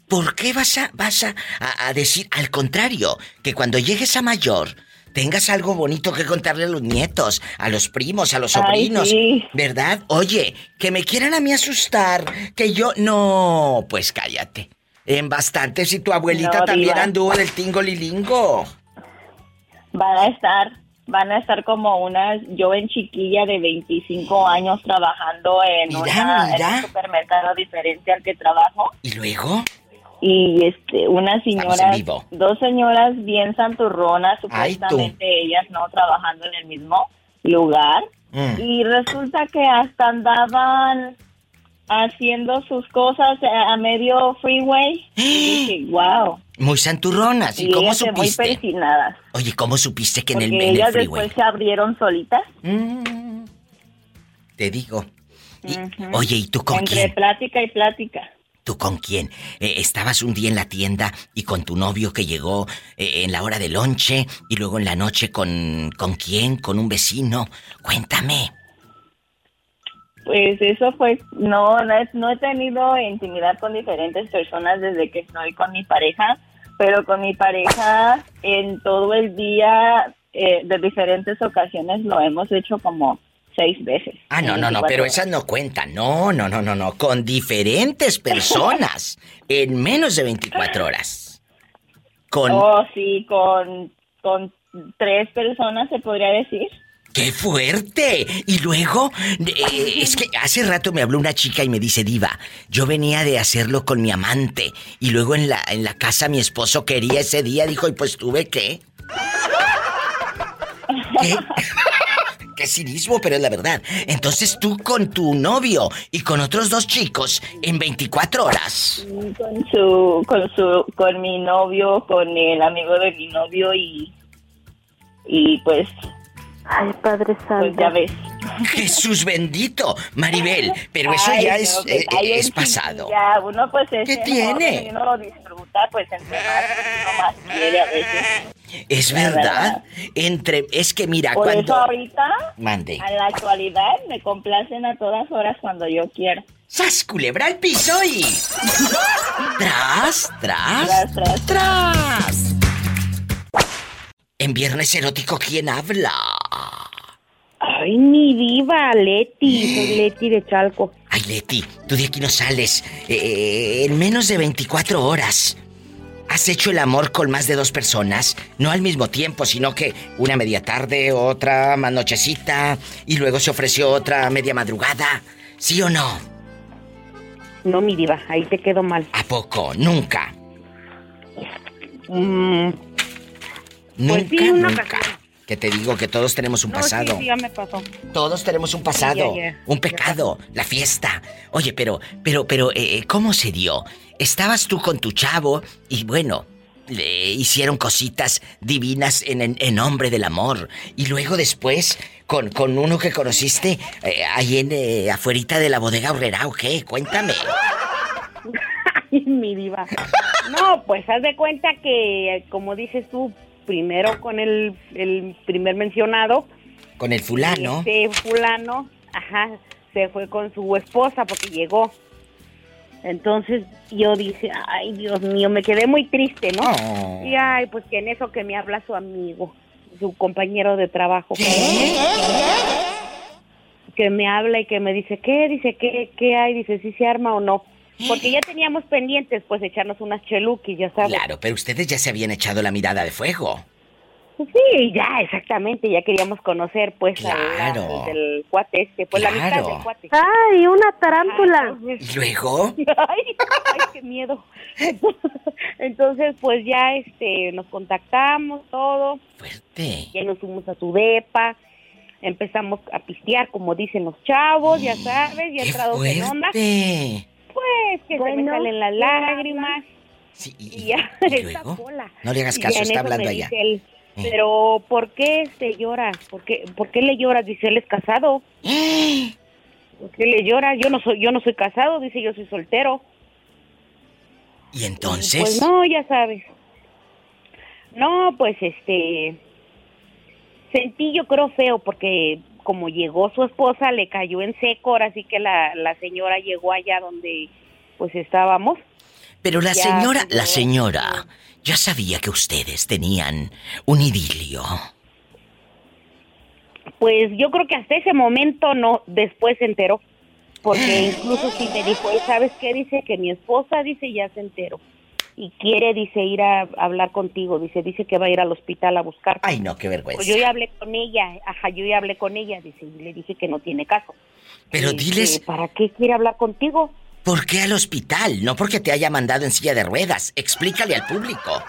¿por qué vas a, vas a, a- a decir al contrario? Que cuando llegues a mayor tengas algo bonito que contarle a los nietos, a los primos, a los Ay, sobrinos. sí. ¿Verdad? Oye, que me quieran a mí asustar, que yo... No, pues cállate. En bastante si tu abuelita No, también diva. anduvo del tingo lilingo. Van a estar, van a estar como una joven chiquilla de 25 años trabajando en, Mira, una- en un supermercado diferente al que trabajo. ¿Y luego? Y este, en señoras, vivo. dos señoras bien santurronas, Ay, supuestamente ellas no trabajando en el mismo lugar. Mm. Y resulta que hasta andaban haciendo sus cosas a, a medio freeway. Y dije, wow. Muy santurronas. ¿Y, Y cómo ellas de muy supiste? persinadas. Oye, ¿cómo supiste que en el, Porque en el ellas freeway? después se abrieron solitas. Te digo. Y- Ujú. Oye, ¿y tú con Entre quién? plática y plática. ¿Tú con quién? Eh, estabas un día en la tienda y con tu novio que llegó eh, en la hora del lonche y luego en la noche con... ¿Con quién? ¿Con un vecino? Cuéntame. Pues eso fue, no, no he, tenido intimidad con diferentes personas desde que estoy con mi pareja, pero con mi pareja en todo el día, eh, de diferentes ocasiones lo hemos hecho como seis veces. Ah, no, no, no, 24 pero esas no cuentan. No, no, no, no, no. Con diferentes personas en menos de 24 horas. Con... Oh, sí, con, con tres personas, se podría decir. ¡Qué fuerte! Y luego, eh, es que hace rato me habló una chica y me dice, Diva, yo venía de hacerlo con mi amante. Y luego en la, en la casa mi esposo quería ese día, dijo, y pues tuve que. ¿Qué? Qué cinismo, pero es la verdad. Entonces tú con tu novio y con otros dos chicos en 24 horas. Con su, con su, con mi novio, con el amigo de mi novio y, y pues Ay, Padre Santo. Pues ya ves. Jesús bendito, Maribel, pero eso Ay, ya no, es, pues, eh, es pasado. Ya, uno pues es ¿Qué tiene? y uno lo disfruta, pues entre más, uno más quiere a veces. Es La verdad. Entre, es que mira, Por cuando. eso ahorita, Mande. a la actualidad, me complacen a todas horas cuando yo quiero. ¡Sas, culebra al piso y. ¡Tras, tras! Tras, tras. ¡Tras! En Viernes Erótico, ¿quién habla? Ay, mi diva, Leti. Soy Leti de Chalco. Ay, Leti, tú de aquí no sales. Eh, en menos de 24 horas. ¿Has hecho el amor con más de dos personas? No al mismo tiempo, sino que una media tarde, otra más nochecita, y luego se ofreció otra media madrugada. ¿Sí o no? No, mi diva, ahí te quedo mal. ¿A poco? Nunca. Mm, Nunca, Pues sí, una nunca. ocasión. Que te digo que todos tenemos un no, pasado. sí, ya me pasó. Todos tenemos un pasado, un pecado, la fiesta. Oye, pero, pero, pero, eh, ¿cómo se dio? Estabas tú con tu chavo y bueno, le hicieron cositas divinas en, en, en nombre del amor. Y luego después, con, con uno que conociste eh, ahí en, eh, afuerita de la bodega horrera, ¿o qué? Cuéntame. Ay, mi diva. No, pues haz de cuenta que, como dices tú, primero con el, el primer mencionado. Con el fulano. Este fulano, ajá, se fue con su esposa porque llegó. Entonces yo dije, ay Dios mío, me quedé muy triste, ¿no? Oh. Y ay, pues que en eso que me habla su amigo, su compañero de trabajo. Que me habla y que me dice, ¿qué? Dice, ¿qué, qué hay? Dice, si se arma o no. Porque ya teníamos pendientes, pues, echarnos unas cheluquis, ya sabes. Claro, pero ustedes ya se habían echado la mirada de fuego. Sí, ya, exactamente, ya queríamos conocer, pues, a la- Claro. del cuate este, pues, la amistad Claro. del cuate. Ay, una tarántula. ¿Y luego? Ay, ay, qué miedo. Entonces, pues ya este nos contactamos todo. Fuerte. Ya nos fuimos a su depa. Empezamos a pistear, como dicen los chavos, ya sabes, ya entrados en onda. Pues que se me Bueno, salen las ¿qué lágrimas. Sí, Y ya, ¿y esa luego? cola. No le hagas Y caso, ya está hablando allá. él, Eh. Pero, ¿por qué este llora? ¿Por qué, ¿Por qué le lloras? Dice, él es casado. ¿Por qué le lloras? Yo no soy, yo no soy casado, dice, yo soy soltero. ¿Y entonces? Pues no, ya sabes. No, pues este. Sentí yo creo feo porque como llegó su esposa le cayó en seco, ahora sí que la, la señora llegó allá donde pues estábamos. Pero la Ya, señora, la señora, ya sabía que ustedes tenían un idilio. Pues yo creo que hasta ese momento no, después se enteró. Porque incluso si me dijo, "Él, ¿sabes qué? Dice que mi esposa, dice, ya se enteró. Y quiere, dice, ir a hablar contigo. Dice, dice que va a ir al hospital a buscar. Ay, no, qué vergüenza. Pues yo ya hablé con ella, ajá, yo ya hablé con ella, dice, y le dije que no tiene caso. Pero Y diles, ¿Para qué quiere hablar contigo? ¿por qué al hospital? No porque te haya mandado en silla de ruedas. Explícale al público.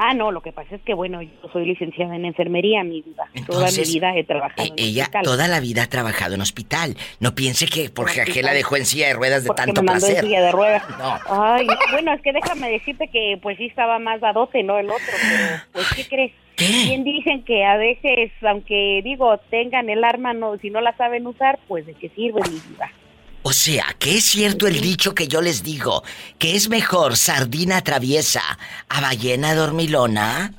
Ah, no, lo que pasa es que, bueno, yo soy licenciada en enfermería, mi vida. Toda mi Entonces, vida he trabajado Eh, en ella hospital. toda la vida ha trabajado en hospital. No piense que porque aquel la dejó en silla de ruedas de Porque tanto me mandó placer. en silla de ruedas. No. Ay, no, bueno, es que déjame decirte que pues sí estaba más dadote, no el otro, pero pues ¿qué crees? Bien dicen que a veces, aunque digo, tengan el arma, no, si no la saben usar, pues de qué sirve mi vida. O sea, que es cierto el dicho que yo les digo, que es mejor sardina traviesa a ballena dormilona.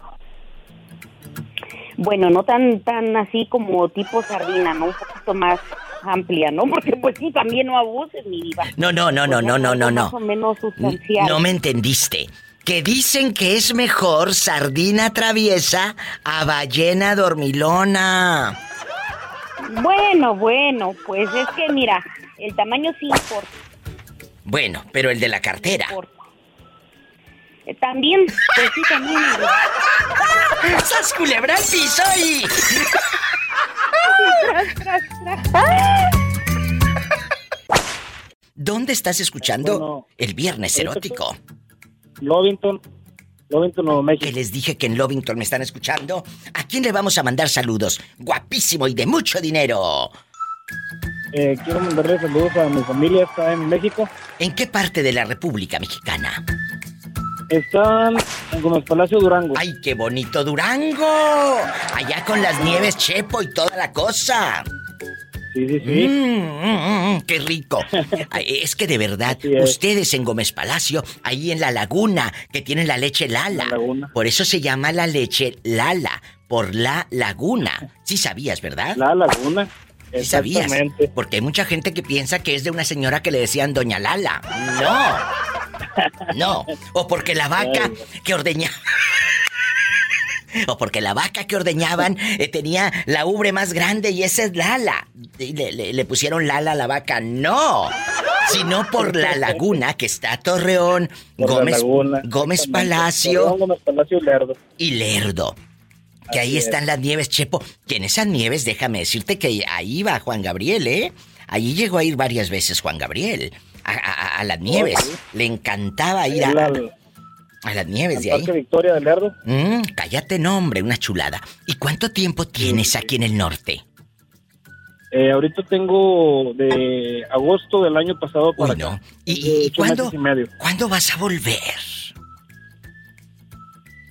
Bueno, no tan tan así como tipo sardina, ¿no? Un poquito más amplia, ¿no? Porque pues sí, también no abuses, mi vida. No, no, no, no, no, no, no, Más no. o menos sustancial. No me entendiste. Que dicen que es mejor sardina traviesa a ballena dormilona. Bueno, bueno, pues es que mira, el tamaño sí importa. Bueno, pero el de la cartera. Eh, También, pues sí, también. ¡Sas culebra al piso y... ¿Dónde estás escuchando el viernes erótico? Lovington, Lovington, Nuevo México. Que les dije que en Lovington me están escuchando. ¿A quién le vamos a mandar saludos? Guapísimo y de mucho dinero. Eh, quiero mandarle saludos a mi familia, está en México. ¿En qué parte de la República Mexicana? Están en Gómez Palacio Durango. ¡Ay, qué bonito Durango! Allá con las nieves Chepo y toda la cosa. Sí, sí, sí. Mm, mm, mm, ¡Qué rico! Es que de verdad, ustedes en Gómez Palacio, ahí en la laguna, que tienen la leche Lala. Por eso se llama la leche Lala, por la laguna. Sí sabías, ¿verdad? La laguna. Sí sabías. Porque hay mucha gente que piensa que es de una señora que le decían Doña Lala. No. No. O porque la vaca que ordeñaba. O porque la vaca que ordeñaban eh, tenía la ubre más grande y esa es Lala. Y le, le- le pusieron Lala a la vaca. No. Sino por la laguna que está Torreón, Por Gómez, Gómez. Palacio Torreón, Gómez Palacio y Lerdo. y Lerdo. Que ahí es. están las nieves, Chepo. Que en esas nieves, déjame decirte que ahí va Juan Gabriel, ¿eh? Allí llegó a ir varias veces Juan Gabriel. A, a- a las nieves. Oh, sí. Le encantaba ir a, las nieves de Parque ahí. Victoria del Lerdo. Mm, cállate, nombre, una chulada. ¿Y cuánto tiempo tienes aquí en el norte? Eh, ahorita tengo de agosto del año pasado para Uy, no. acá. ¿Y, Tengo y- y ocho cuándo, y cuándo vas a volver?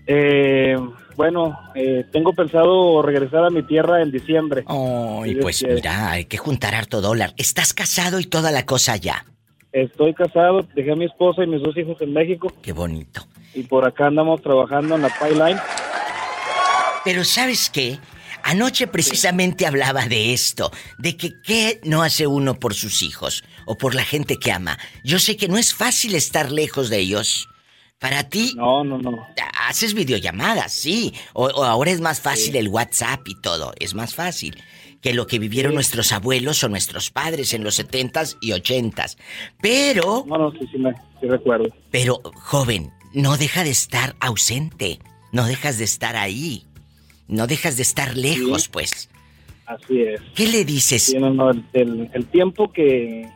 Eh, bueno, eh, tengo pensado regresar a mi tierra en diciembre. Si Dios pues quiere. mira, hay que juntar harto dólar. ¿Estás casado y toda la cosa ya? Estoy casado, dejé a mi esposa y mis dos hijos en México. Qué bonito. Y por acá andamos trabajando en la pipeline. Pero ¿sabes qué? Anoche precisamente hablaba de esto, de que qué no hace uno por sus hijos o por la gente que ama. Yo sé que no es fácil estar lejos de ellos. Para ti... No, no, no. Haces videollamadas, sí. O, o ahora es más fácil el WhatsApp y todo. Es más fácil que lo que vivieron nuestros abuelos o nuestros padres en los 70s y 80s. Pero... No, no, sí, sí, me, sí recuerdo. Pero, joven, no deja de estar ausente. No dejas de estar ahí. No dejas de estar lejos, pues. Así es. ¿Qué le dices? Sí, no, no, el, el- el tiempo que...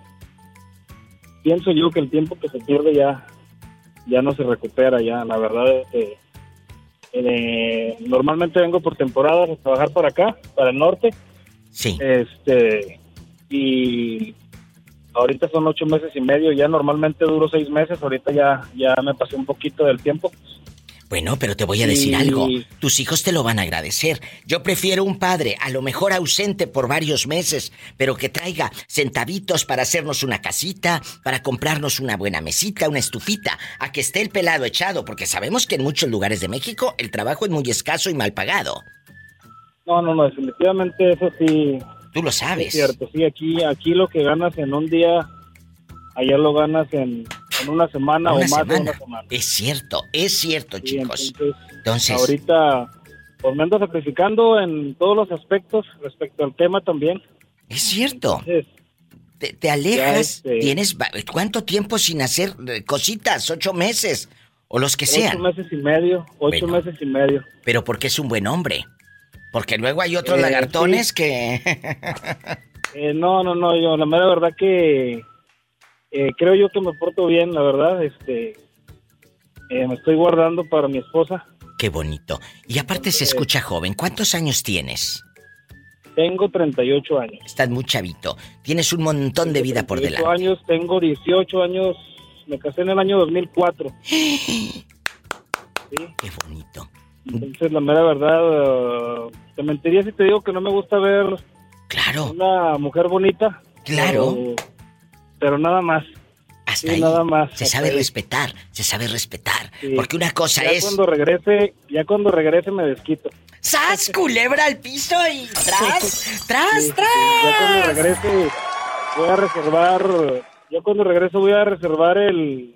Pienso yo que el tiempo que se pierde ya, ya no se recupera, ya. La verdad es que... eh, normalmente vengo por temporadas a trabajar para acá, para el norte. Sí. Este... Y... Ahorita son ocho meses y medio, ya normalmente duro seis meses, ahorita ya, ya me pasé un poquito del tiempo. Bueno, pero te voy a decir algo. Tus hijos te lo van a agradecer. Yo prefiero un padre, a lo mejor ausente por varios meses, pero que traiga centavitos para hacernos una casita, para comprarnos una buena mesita, una estufita, a que esté el pelado echado, porque sabemos que en muchos lugares de México el trabajo es muy escaso y mal pagado. No, no, no, definitivamente eso sí. Tú lo sabes. Es cierto, sí, aquí, aquí lo que ganas en un día, allá lo ganas en, en una semana Una o más de una semana. Es cierto, es cierto, Sí, chicos. entonces, Entonces, ahorita, pues me ando sacrificando en todos los aspectos respecto al tema también. es cierto. Entonces, Te, te alejas, este- tienes cuánto tiempo sin hacer eh, cositas, ocho meses o los que sean. ocho meses y medio, ocho Bueno. meses y medio. Pero porque es un buen hombre. Porque luego hay otros Eh, lagartones que. Eh, no, no, no, yo la mera verdad que eh, creo yo que me porto bien, la verdad, este, eh, me estoy guardando para mi esposa. Qué bonito. Y aparte se escucha joven. ¿Cuántos años tienes? Tengo 38 años. Estás muy chavito. Tienes un montón de vida por 18 delante. años, tengo 18 años, me casé en el año 2004. Qué bonito. Entonces, la mera verdad, eh, te mentiría si te digo que no me gusta ver claro. una mujer bonita. Claro. Pero, pero nada más. Hasta Sí, ahí. nada más. Se sabe ahí. respetar, se sabe respetar. Sí. Porque una cosa ya es. cuando regrese, ya cuando regrese me desquito. ¡Sas, culebra al piso y tras, tras, Sí, tras! Ya cuando regrese voy a reservar, ya cuando regrese voy a reservar el,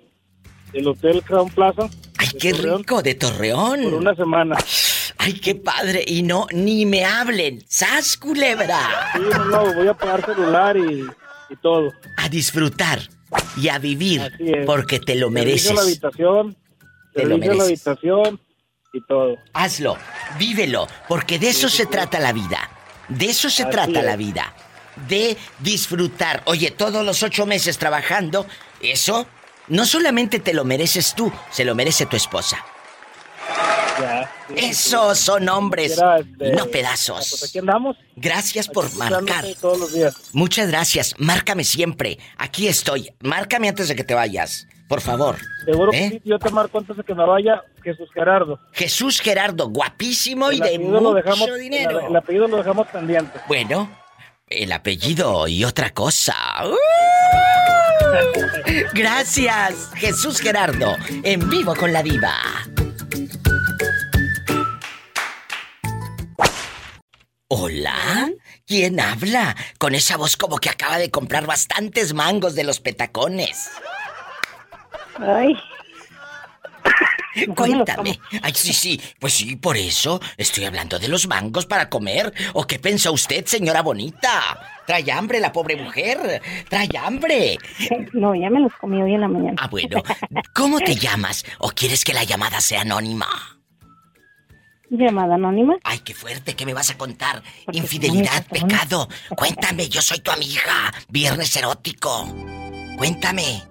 el hotel Crown Plaza. ¡Ay, qué rico! De Torreón. Por una semana. ¡Ay, qué padre! Y no, ni me hablen. ¡Sas, culebra! Sí, no, no, voy a pagar celular y, y todo. A disfrutar y a vivir. Así es. Porque te lo Servicio a la mereces. habitación, Te lo a la mereces. habitación, y todo. Hazlo, vívelo, porque de eso se trata la vida. De eso se Así trata es. la vida. De disfrutar. Oye, todos los ocho meses trabajando, eso no solamente te lo mereces tú, se lo merece tu esposa. Ya. Esos son hombres, este, no pedazos. Pues aquí andamos. Gracias por marcar. todos los días. Muchas gracias. Márcame siempre. Aquí estoy. Márcame antes de que te vayas. Por favor. Seguro ¿Eh? que sí, yo te marco antes de que me vaya Jesús Gerardo. Jesús Gerardo, guapísimo y de mucho dejamos, dinero. El, el apellido lo dejamos pendiente. Bueno, el apellido y otra cosa. ¡Uh! Gracias, Jesús Gerardo, en vivo con la diva. Hola, ¿quién habla? Con esa voz como que acaba de comprar bastantes mangos de los petacones. Ay. Cuéntame. Ay, sí, sí. Pues sí, por eso estoy hablando de los mangos para comer. ¿O qué pensó usted, señora bonita? Trae hambre la pobre mujer. Trae hambre. No, ya me los comí hoy en la mañana. Ah, bueno. ¿Cómo te llamas? ¿O quieres que la llamada sea anónima? ¿Llamada anónima? Ay, qué fuerte, ¿qué me vas a contar? Infidelidad, pecado. Cuéntame, yo soy tu amiga. Viernes erótico. Cuéntame.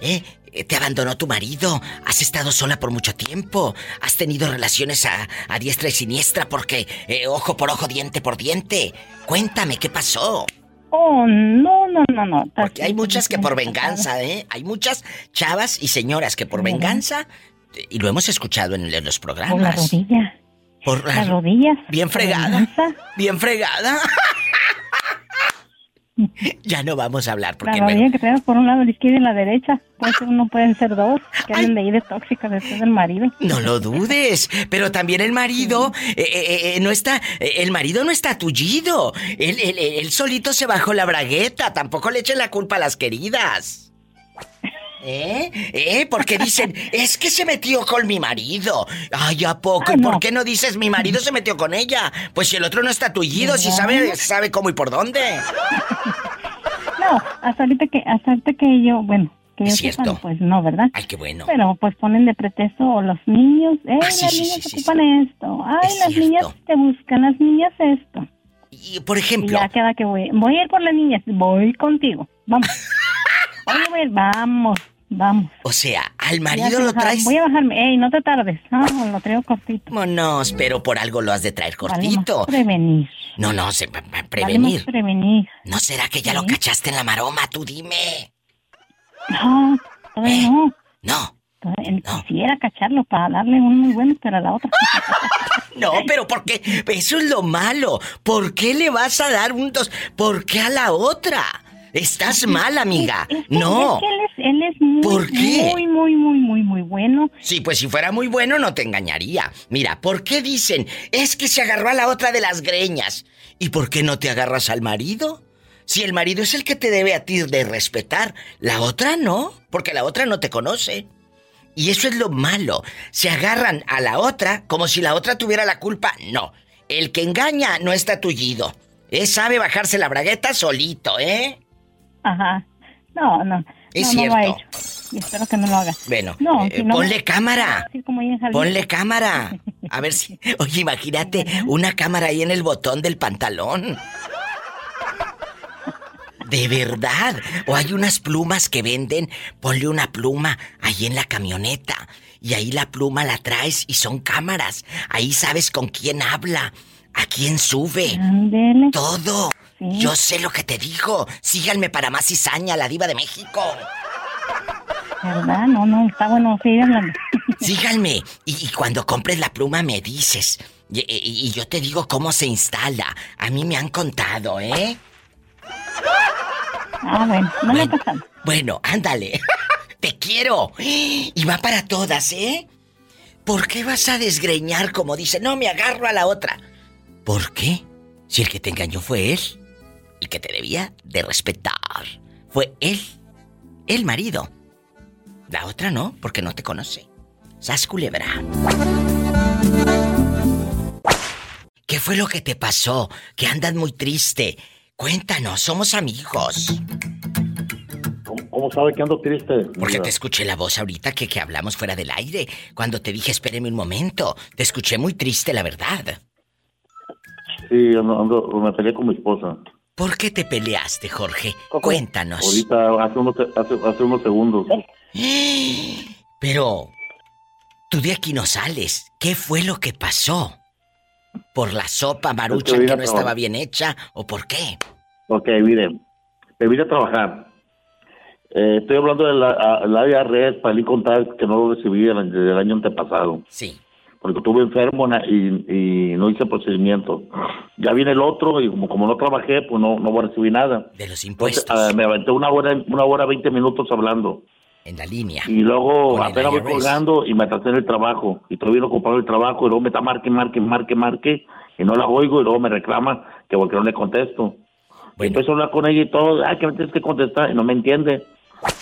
¿Eh? ¿Te abandonó tu marido? ¿Has estado sola por mucho tiempo? ¿Has tenido relaciones a, a diestra y siniestra porque eh, ojo por ojo, diente por diente? Cuéntame, ¿qué pasó? Oh, no, no, no, no. Porque hay muchas que por venganza, ¿eh? Hay muchas chavas y señoras que por venganza, y lo hemos escuchado en, los Por la programas. rodilla. Por Las rodillas. Bien fregada. Bien fregada. ya no vamos a hablar La porque me- rodilla que tenemos por un lado, la izquierda y la derecha. Puede ser uno, pueden ser dos. Que anden de ahí de tóxicas después del marido. No lo dudes, pero también el marido eh, eh, eh, no está, el marido no está tullido. Él, él- él solito se bajó la bragueta, tampoco le echen la culpa a las queridas. ¿Eh? ¿Eh? Porque dicen, es que se metió con mi marido. Ay, ¿a poco? ¿Y por qué no dices mi marido se metió con ella? Pues si el otro no está tullido, si sabe, sabe cómo y por dónde. No, hasta ahorita que, hasta ahorita que yo, bueno, que yo cierto. pues no, ¿verdad? Ay, qué bueno. Pero pues ponen de pretexto los niños, eh, Ah, sí, las sí, niñas sí, ocupan esto, ay, las niñas te buscan, las niñas esto. Y por ejemplo. Y ya queda que voy, voy a ir por las niñas, voy contigo, vamos. Oye, vamos, vamos. O sea, al marido lo traes. Voy a bajarme, ey, no te tardes, no, lo traigo cortito. Vámonos, pero por algo lo has de traer cortito. más prevenir. No, no, se, Vale más prevenir. prevenir. ¿No será que ya lo cachaste en la maroma? Tú dime. No, todavía no. No. Todavía- Quisiera cacharlo para darle un muy bueno, pero a la otra. No, pero ¿por qué? Eso es lo malo. ¿Por qué le vas a dar un dos? ¿Por qué a la otra? Estás mal, amiga. No. Es que él es, él es muy, ¿Por qué? muy, muy, muy, muy, muy bueno. Sí, pues si fuera muy bueno no te engañaría. Mira, ¿por qué dicen? Es que se agarró a la otra de las greñas. ¿Y por qué no te agarras al marido? Si el marido es el que te debe a ti de respetar, la otra no, porque la otra no te conoce. Y eso es lo malo. Se agarran a la otra como si la otra tuviera la culpa. No. El que engaña no está tullido. Él sabe bajarse la bragueta solito, ¿eh? Ajá. No, no. Es no, no lo ha cierto. hecho. Y espero que no lo haga. Bueno, No, eh, si no- ponle cámara. Como. Ponle cámara. A ver si. Oye, imagínate una cámara ahí en el botón del pantalón. De verdad. O hay unas plumas que venden. Ponle una pluma ahí en la camioneta. Y ahí la pluma la traes y son cámaras. Ahí sabes con quién habla. A quién sube. Todo. Yo sé lo que te digo. Síganme para más cizaña, la diva de México. ¿Verdad? No, no, está bueno hablando. Síganme. Y, y cuando compres la pluma me dices. Y, y- y yo te digo cómo se instala. A mí me han contado, ¿eh? Ah, bueno, no le pasa nada. Bueno, ándale. Te quiero. Y va para todas, ¿eh? ¿Por qué vas a desgreñar como dice? No, me agarro a la otra. ¿Por qué? Si el que te engañó fue él. Y que te debía de respetar. Fue él. El marido. La otra no, porque no te conoce. Sas culebra. ¿Qué fue lo que te pasó? Que andas muy triste. Cuéntanos, somos amigos. ¿Cómo sabe que ando triste? Porque te escuché la voz ahorita que, que hablamos fuera del aire. Cuando te dije, espéreme un momento. Te escuché muy triste, la verdad. Sí, ando, ando- me peleé con mi esposa. ¿Por qué te peleaste, Jorge? Cuéntanos. Ahorita, hace unos, hace, hace unos segundos. Pero, tú de aquí no sales. ¿Qué fue lo que pasó? ¿Por la sopa marucha que no estaba bien hecha? ¿O por qué? Ok, mire, me vine a trabajar. Eh, estoy hablando del área red para ir contar que no lo recibí el- desde el año antepasado. Sí. Porque estuve enfermo y, y no hice procedimiento. Ya viene el otro y como, como no trabajé, pues no, no voy a recibir nada. De los Entonces, impuestos. ah, me aventé una hora, una hora, 20 minutos hablando. en la línea. Y luego apenas voy colgando y me atrasé en el trabajo. Y todavía no ocupado el trabajo y luego me está marque, marque, marque, marque. Y no la oigo y luego me reclama que porque no le contesto. Y empiezo a hablar con ella y todo. Ah, que me tienes que contestar. Y no me entiende.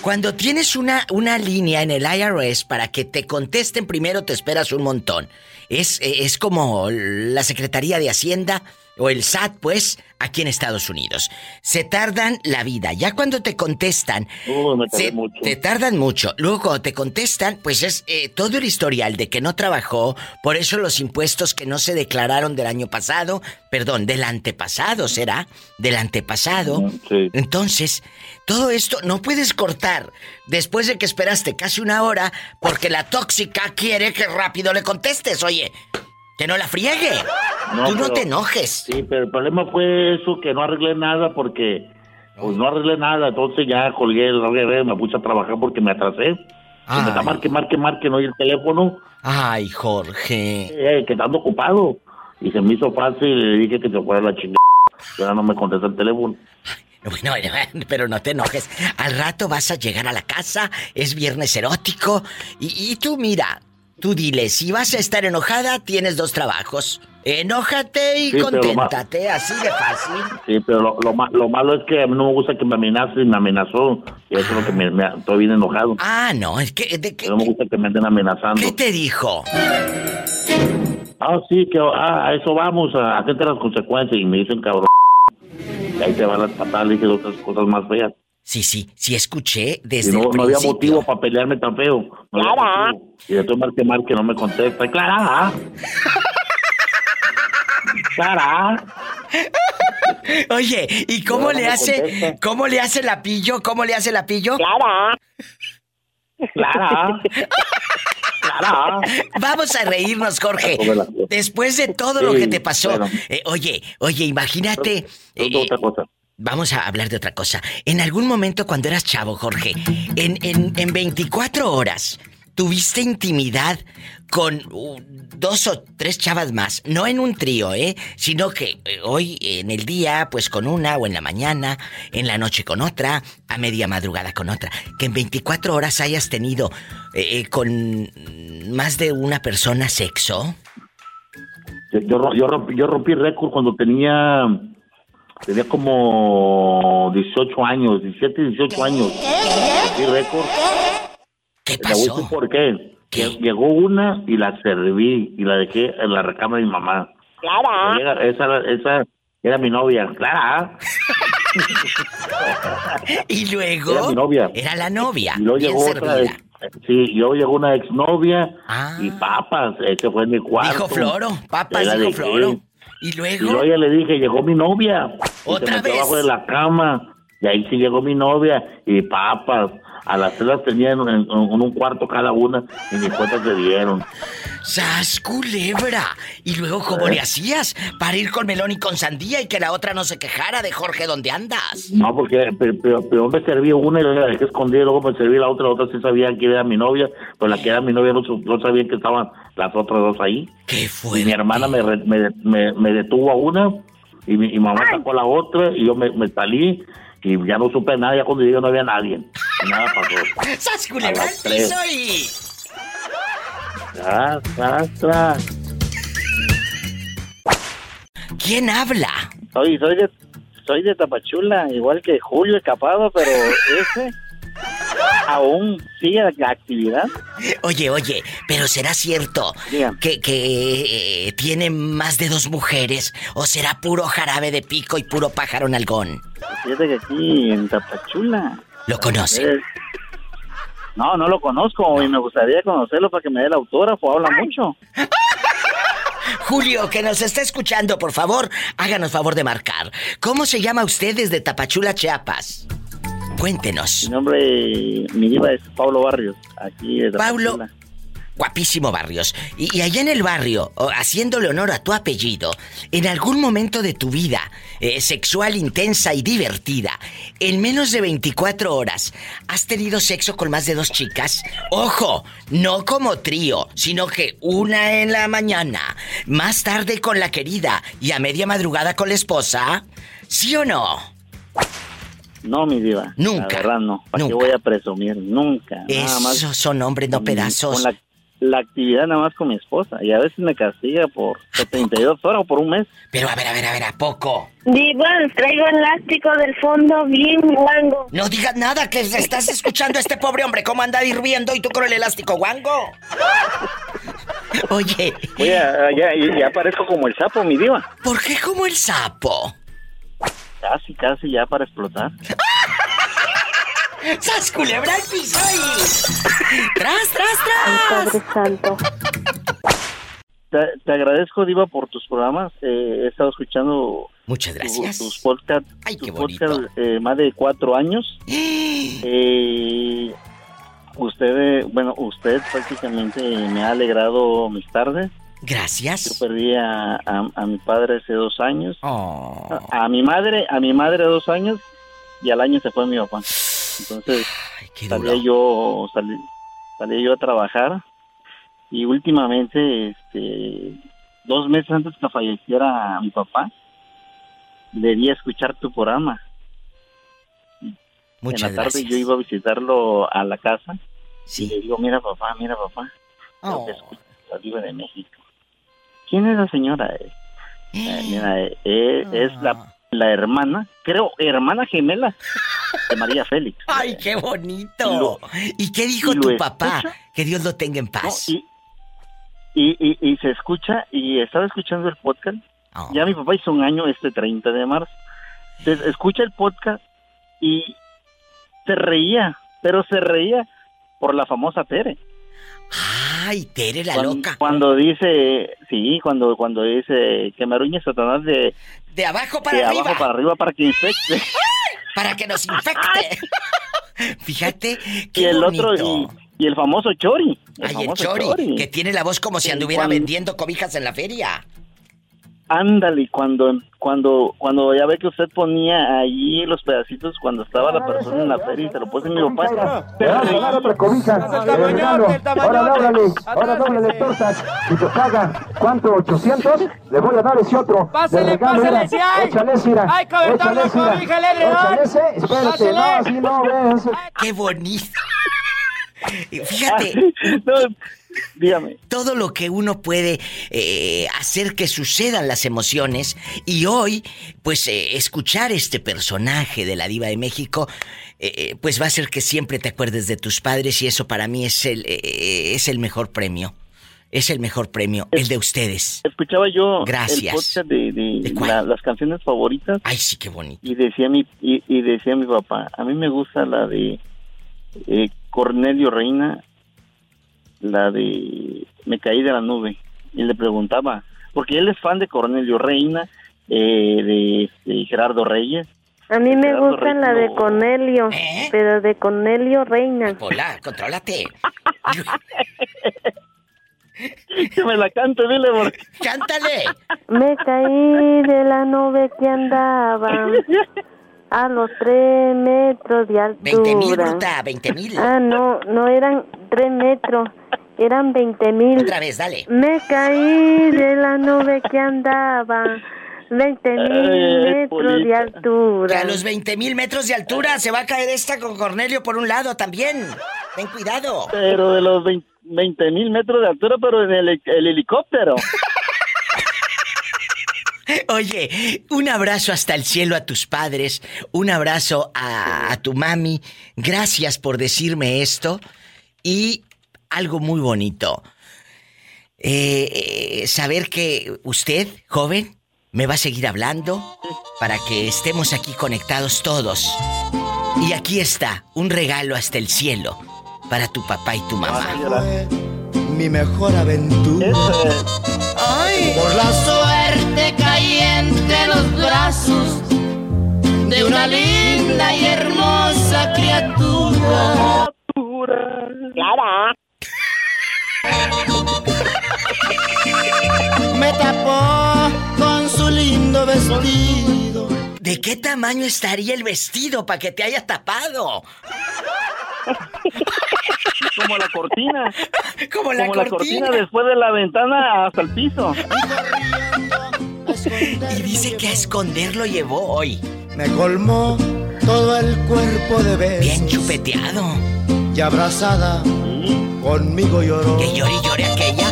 Cuando tienes una, una línea en el IRS para que te contesten primero, te esperas un montón. Es, es como la Secretaría de Hacienda o el SAT, pues, aquí en Estados Unidos. Se tardan la vida. Ya cuando te contestan, Uy, me se- mucho. te tardan mucho. Luego cuando te contestan, pues es eh, todo el historial de que no trabajó, por eso los impuestos que no se declararon del año pasado, perdón, del antepasado, ¿será? Del antepasado. Entonces, todo esto no puedes cortar después de que esperaste casi una hora porque la tóxica quiere que rápido le contestes, oye. Que no la friegue. Tú no pero- te enojes. Sí, pero el problema fue eso, que no arreglé nada porque... Pues no arreglé nada, entonces ya colgué el me puse a trabajar porque me atrasé. Y me está marque, marque, marque, no oye el teléfono. Ay, Jorge. Eh, que estando ocupado. Y se me hizo fácil y le dije que se fuera la chingada. Y ahora no me contesta el teléfono. Bueno, bueno, pero no te enojes. Al rato vas a llegar a la casa, es viernes erótico. Y, y tú mira, tú dile, si vas a estar enojada, tienes dos trabajos. Enójate y Sí, conténtate, así de fácil. Sí, pero lo, lo, lo malo es que a mí no me gusta que me amenace y me amenazó. Y eso es lo que me, me estoy bien enojado. Ah, no, es que... De, No me gusta que me anden amenazando. ¿Qué te dijo? Ah, sí, que ah, a eso vamos, a a las consecuencias. Y me dicen, cabrón, y ahí te van las patadas y dije otras cosas más feas. Sí, sí, sí escuché desde no, el no había motivo para pelearme tan feo. No Clara. Y después marque, marque, no me contesta. Clara. Clara. Oye, ¿y cómo No, le no hace, contesta. cómo le hace la pillo? ¿Cómo le hace la pillo? Clara. Clara. Clara. Vamos a reírnos, Jorge. Después de todo lo que te pasó. bueno. Eh, oye, oye, imagínate. eh, otra cosa. Vamos a hablar de otra cosa. En algún momento cuando eras chavo, Jorge, en, en, en 24 horas, tuviste intimidad con uh, dos o tres chavas más. No en un trío, ¿eh? Sino que eh, hoy en el día, pues con una, o en la mañana, en la noche con otra, a media madrugada con otra. Que en 24 horas hayas tenido eh, eh, con más de una persona sexo. Yo, yo, ro- yo rompí, yo rompí récord cuando tenía tenía como 18 años, 17, 18 años. Rompí récord. ¿Qué pasó? por qué. Que Llegó una y la serví y la dejé en la recámara de mi mamá. Clara. Esa, esa era mi novia, Clara. Y luego. Era mi novia. Era la novia. Y luego bien llegó otra, sí, y luego llegó una exnovia y papas, ese fue mi cuarto. Dijo Floro, papas, dijo. Floro. Y Y luego. luego ya le dije, llegó mi novia. Y ¿Otra se metió vez? abajo de la cama. Y ahí sí llegó mi novia. Y papas. A las tres las tenían en, en- en un cuarto cada una. Y mis cuentas se dieron. ¡Sas, culebra! Y luego, ¿cómo ¿Eh? le hacías? Para ir con melón y con sandía y que la otra no se quejara de Jorge, ¿dónde andas? No, porque pero, pero, pero me serví una y la dejé escondida. y Luego me serví la otra. La otra sí sabían que era mi novia. Pero la que era mi novia no, no sabían que estaban las otras dos ahí. ¿Qué fue? Mi hermana me, me, me, me detuvo a una. Y mi, y mamá sacó a la otra. Y yo me, me salí. Y ya no supe nada. Ya cuando llegué no había nadie. Nada pasó. ¡Sas, culebra las al tres. piso y... Tras, tras, tras. ¿Quién habla? Soy, soy de, soy de Tapachula, igual que Julio Escapado, pero ese aún sigue la actividad. Oye, oye, pero ¿será cierto que, que eh, tiene más de dos mujeres? ¿O será puro jarabe de pico y puro pájaro nalgón? Fíjate que aquí en Tapachula ¿Lo conoce? Es- No, no lo conozco y me gustaría conocerlo para que me dé el autógrafo. Habla mucho. Julio, que nos está escuchando, por favor, háganos favor de marcar. ¿Cómo se llama usted desde Tapachula, Chiapas? Cuéntenos. Mi nombre, mi diva es Pablo Barrios, aquí de. Tapachula. Guapísimo Barrios. Y, y allá en el barrio, haciéndole honor a tu apellido, en algún momento de tu vida, eh, sexual intensa y divertida, en menos de 24 horas, ¿has tenido sexo con más de dos chicas? Ojo, no como trío, sino que una en la mañana, más tarde con la querida y a media madrugada con la esposa. ¿Sí o no? No, mi diva. Nunca. La verdad, no. ¿Para qué voy a presumir? Nunca. Nada más. Esos son hombres, no pedazos. Con la, la actividad nada más con mi esposa. Y a veces me castiga por 72 horas o por un mes. Pero a ver, a ver, a ver, ¿a poco? Diva, traigo elástico del fondo bien guango. No digas nada, que estás escuchando a este pobre hombre cómo anda hirviendo y tú con el elástico guango. Oye. Voy a, ya, ya parezco como el sapo, mi diva. ¿Por qué como el sapo? Casi, casi ya para explotar. ¡Sas culebra al piso ahí! ¡Tras, tras, tras! Padre Santo. Te, te agradezco, Diva, por tus programas. Eh, he estado escuchando Muchas gracias. tus podcasts Ay, tus qué bonito. podcasts, eh, más de cuatro años. Eh, usted, eh, bueno, usted prácticamente me ha alegrado mis tardes. Gracias. Yo perdí a, a- a mi padre hace dos años. Oh. A, a mi madre, a mi madre dos años y al año se fue mi papá. Entonces salía yo, salí, salía yo a trabajar y últimamente, este, dos meses antes que falleciera mi papá, le di a escuchar tu programa. Muchas en la tarde gracias. yo iba a visitarlo a la casa Sí. y le digo, mira papá, mira papá, Oh. que escucho la de México. ¿Quién es la señora? Eh, eh, mira, eh, eh, es Ah. la, la hermana, creo, hermana gemela de María Félix. ¡Ay, qué bonito! Y lo- ¿Y qué dijo y tu papá? escucha. Que Dios lo tenga en paz. y, y, y, y se escucha, y estaba escuchando el podcast. Oh. Ya mi papá hizo un año este 30 de marzo. Entonces, escucha el podcast y se reía, pero se reía por la famosa Tere. ¡Ay, Tere la cuando, loca! Cuando dice, sí, cuando cuando dice que me arruñe Satanás de, De abajo para de arriba. abajo para arriba para que infecte. Para que nos infecte. Fíjate, qué y el bonito. otro, y, y el famoso Chori. El Ay, el famoso Chori, que tiene la voz como si anduviera cuando- vendiendo cobijas en la feria. Ándale, cuando, cuando, cuando ya ve que usted ponía ahí los pedacitos cuando estaba la persona en la feria y se lo puse a mi papá. Te vas a dar otra cobija. Ahora dóblale, ahora dóblale tortas. Si te paga, ¿cuánto? ¿800? Le voy a dar ese otro. Hay. Échale ese, mira. Hay Échale ese, cobija, el edredón. Échale ese. Espérate, no, así no, ves. ¡Qué bonito! Fíjate, dígame. todo lo que uno puede eh, hacer que sucedan las emociones y hoy, pues eh, escuchar este personaje de la diva de México, eh, eh, pues va a hacer que siempre te acuerdes de tus padres y eso para mí es el, eh, es el mejor premio. Es el mejor premio, el de ustedes. Escuchaba yo Gracias. el podcast de, de la- las canciones favoritas. Ay, sí, qué bonito. Y decía mi y, y decía mi papá, a mí me gusta la de Cornelio Reina, la de Me caí de la nube. Y le preguntaba, porque él es fan de Cornelio Reina, eh, de, este, Gerardo Reyes. A mí me Gerardo gusta la de. Cornelio, pero de Cornelio Reina. Hola, contrólate. Que me la cante, dile, porque... ¡Cántale! Me caí de la nube que andaba a los tres metros de altura. 20 mil, bruta, 20 mil. Ah, no, no eran tres metros, eran veinte mil. Otra vez, dale. Me caí de la nube que andaba, veinte mil Ay, metros de altura. Que a los 20 mil metros de altura se va a caer esta con Cornelio por un lado también. Ten cuidado. Pero de los 20 mil metros de altura, pero en el, el helicóptero. Oye, un abrazo hasta el cielo a tus padres, un abrazo a, a tu mami. Gracias por decirme esto. Y algo muy bonito. Eh, eh, saber que usted, joven, me va a seguir hablando para que estemos aquí conectados todos. Y aquí está, un regalo hasta el cielo para tu papá y tu mamá. mi mejor aventura. Ay. Por la suerte caí entre los brazos de una linda y hermosa criatura. Clara. Me tapó con su lindo vestido. ¿De qué tamaño estaría el vestido para que te haya tapado? Como la cortina. Como la Como la cortina después de la ventana hasta el piso. Y dice que a esconder lo llevó hoy. Me colmó todo el cuerpo de besos. Bien chupeteado. Y abrazada conmigo lloró. Que llore y llore aquella.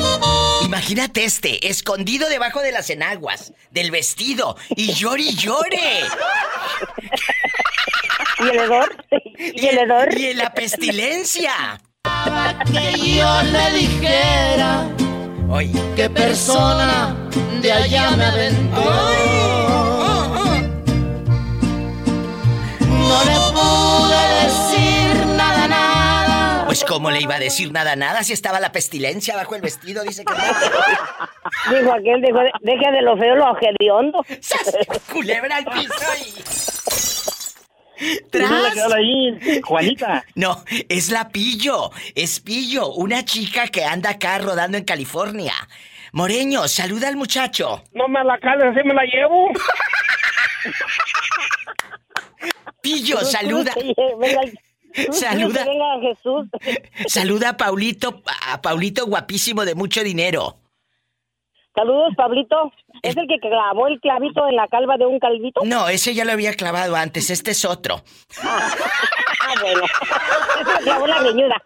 Imagínate este, escondido debajo de las enaguas, del vestido, y llore y llore. ¿Y el hedor? ¿Y el hedor? Y en la pestilencia. Que yo le dijera Oye. qué persona de allá me aventó. No le cómo le iba a decir nada, nada si estaba la pestilencia bajo el vestido, dice que no. Dijo aquel, dijo, deje de lo feo lo hediondo. Culebra al piso ¿Quién es la que habla ahí? Juanita. No, es la Pillo. Es Pillo, una chica que anda acá rodando en California. Moreño, saluda al muchacho. No me la cales, así me la llevo. Pillo, saluda. Saluda. Venga, Jesús. Saluda a Paulito, a Paulito guapísimo de mucho dinero. Saludos, Pablito. ¿Es el que clavó el clavito en la calva de un calvito? No, ese ya lo había clavado antes, este es otro. Ah, bueno. Ese clavó la greñuda.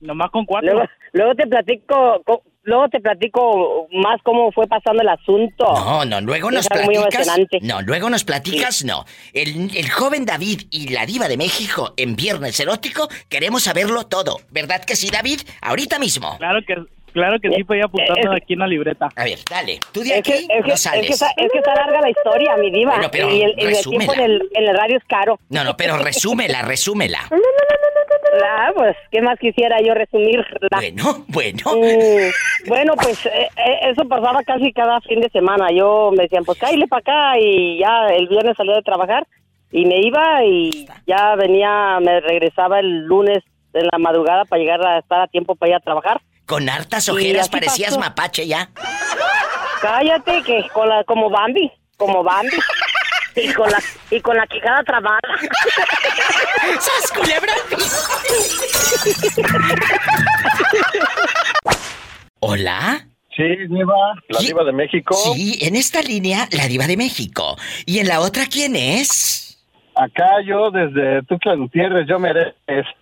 Nomás con cuatro. Luego, luego te platico, co- luego te platico más cómo fue pasando el asunto. No, no, luego nos Es algo muy platicas. emocionante. No, luego nos platicas, no. El, el joven David y la diva de México en Viernes Erótico, queremos saberlo todo. ¿Verdad que sí, David? Ahorita mismo. Claro que, claro que sí, voy apuntando aquí en la libreta. A ver, dale. Tú de Es que, aquí es, que, no es, sales. que está, es que está larga la historia, mi diva. Bueno, pero y el, y el tiempo en el, en el radio es caro. No, no, pero resúmela, resúmela. Ah, pues, ¿qué más quisiera yo resumirla? Bueno, bueno. Mm, bueno, pues eh, eh, eso pasaba casi cada fin de semana. Yo me decían, pues cállale para acá y ya el viernes salía de trabajar y me iba y ya venía, me regresaba el lunes en la madrugada para llegar a estar a tiempo para ir a trabajar. Con hartas Y ojeras parecías pasó. mapache ya. Cállate, que con la, como Bambi, como Bambi. Y con la, y con la quijada trabada. ¡Sas, culebra ¿Hola? Sí, Diva. La Diva de México. Sí, en esta línea, la diva de México. ¿Y en la otra quién es? Acá yo desde Tuxtla Gutiérrez, yo merezco.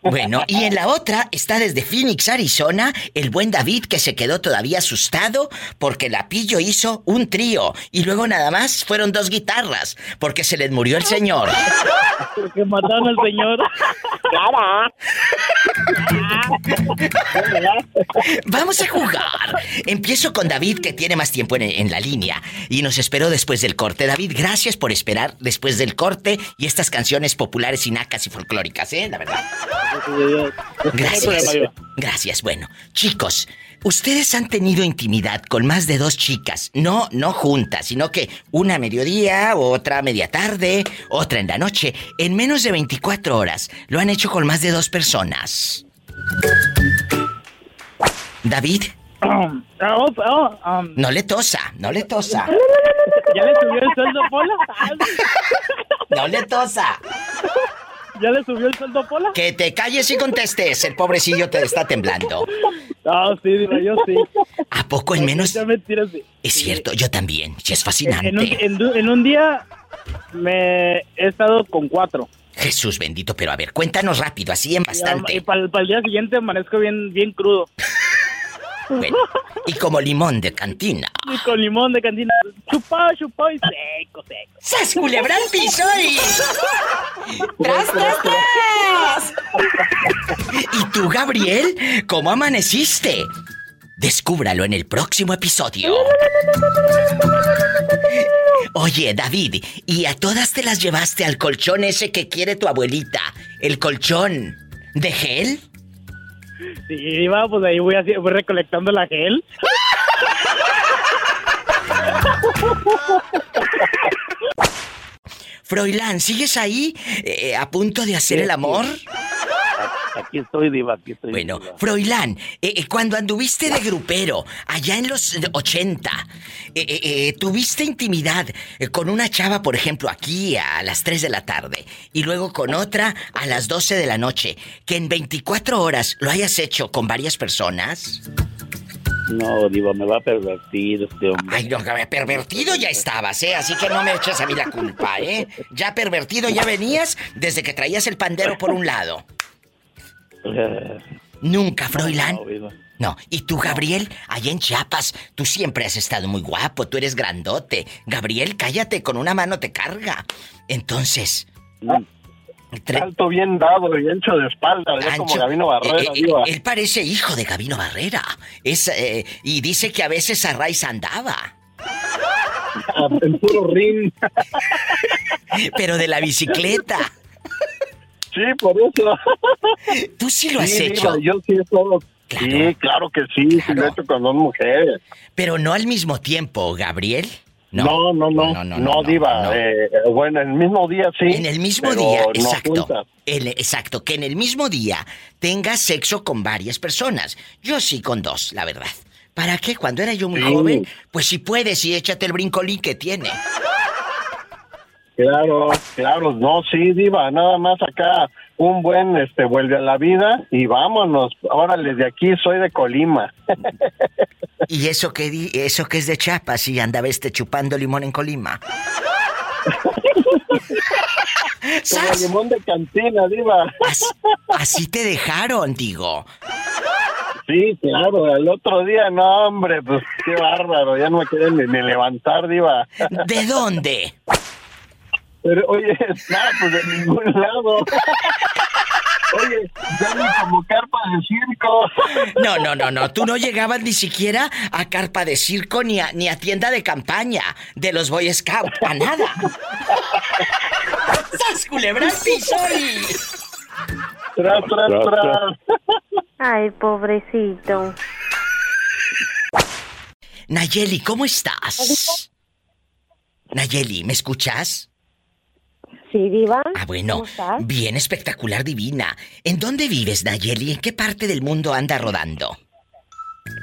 Bueno, y en la otra está desde Phoenix, Arizona, el buen David que se quedó todavía asustado porque la pillo hizo un trío y luego nada más fueron dos guitarras porque se les murió el señor. Porque mataron al señor. Clara. Vamos a jugar. Empiezo con David que tiene más tiempo en, en la línea y nos esperó después del corte. David, gracias por esperar después del corte y estas canciones populares y nacas y folclóricas, ¿eh? La verdad. Gracias. Gracias. Bueno, chicos, ustedes han tenido intimidad con más de dos chicas, no no juntas, sino que una a mediodía, otra a media tarde, otra en la noche, en menos de 24 horas. Lo han hecho con más de dos personas. David, Oh, oh, um, no le tosa, no le tosa. ¿Ya le subió el sueldo, Pola? No le tosa. ¿Ya le subió el sueldo, Pola? Que te calles y contestes, el pobrecillo te está temblando. Ah, sí, diva, yo sí. ¿A poco en menos? Ya mentiras, sí. Es cierto, yo también. Sí, es En un, fascinante. en un día me he estado con cuatro. Jesús bendito, pero a ver, cuéntanos rápido, así en Y bastante. para el día siguiente amanezco bien, bien crudo. Bueno, y como limón de cantina. Y con limón de cantina. Chupado, chupado y seco, seco. ¡Sas, culebra al piso y... ¡Tras, tras, tras! ¿Y tú, Gabriel? ¿Cómo amaneciste? Descúbralo en el próximo episodio. Oye, David, ¿y a todas te las llevaste al colchón ese que quiere tu abuelita? ¿El colchón de gel? Sí, va, pues ahí voy, así, voy recolectando la gel. Froilán, ¿sigues ahí eh, a punto de hacer el amor? Aquí estoy, Diva, aquí estoy. Bueno, Froilán, eh, eh, cuando anduviste de grupero, allá en los 80, eh, ¿tuviste intimidad con una chava, por ejemplo, aquí a las 3 de la tarde, y luego con otra a las 12 de la noche, que en 24 horas lo hayas hecho con varias personas? No, Diva, me va a pervertir este hombre. Ay, no, pervertido ya estabas, ¿eh? Así que no me eches a mí la culpa, ¿eh? Ya pervertido ya venías desde que traías el pandero por un lado. Nunca, Froilán. No, y tú, Gabriel, allá en Chiapas, tú siempre has estado muy guapo, tú eres grandote. Gabriel, cállate, con una mano te carga. Entonces. Ah, alto bien dado y ancho de espalda, como Gabino Barrera. Eh, eh, él parece hijo de Gabino Barrera. Es, eh, y dice que a veces a Raiz andaba. En puro ring. Pero de la bicicleta. Sí, por eso. ¿Tú sí lo has hecho? yo sí he todo. Sí, claro que sí, sí lo he hecho con dos mujeres. Pero no al mismo tiempo, Gabriel. No, no, no, no, no, Diva. Eh, bueno, en el mismo día sí. En el mismo día, exacto. exacto, que en el mismo día tengas sexo con varias personas. Yo sí con dos, la verdad. ¿Para qué? Cuando era yo muy joven, pues si puedes y échate el brincolín que tiene. Claro, claro, no, sí, Diva, nada más acá un buen, este, vuelve a la vida y vámonos. Ahora desde aquí soy de Colima. ¿Y eso que, di eso que es de Chiapas y andaba este chupando limón en Colima? Como limón de cantina, Diva. Así, te dejaron, digo. Sí, claro, el otro día, no, hombre, pues qué bárbaro, ya no me quieren ni levantar, Diva. ¿De dónde? Pero, oye, nada, pues de ningún lado. Oye, ya ni como carpa de circo. No, no, no, no. Tú no llegabas ni siquiera a carpa de circo ni a, ni a tienda de campaña de los Boy Scouts. A nada. ¡Sas culebra piso Tras, tras, tras. Ay, pobrecito. Nayeli, ¿cómo estás? Nayeli, ¿me escuchas? Sí, Diva. Ah, bueno. Bien espectacular, divina. ¿En dónde vives, Nayeli? ¿En qué parte del mundo anda rodando?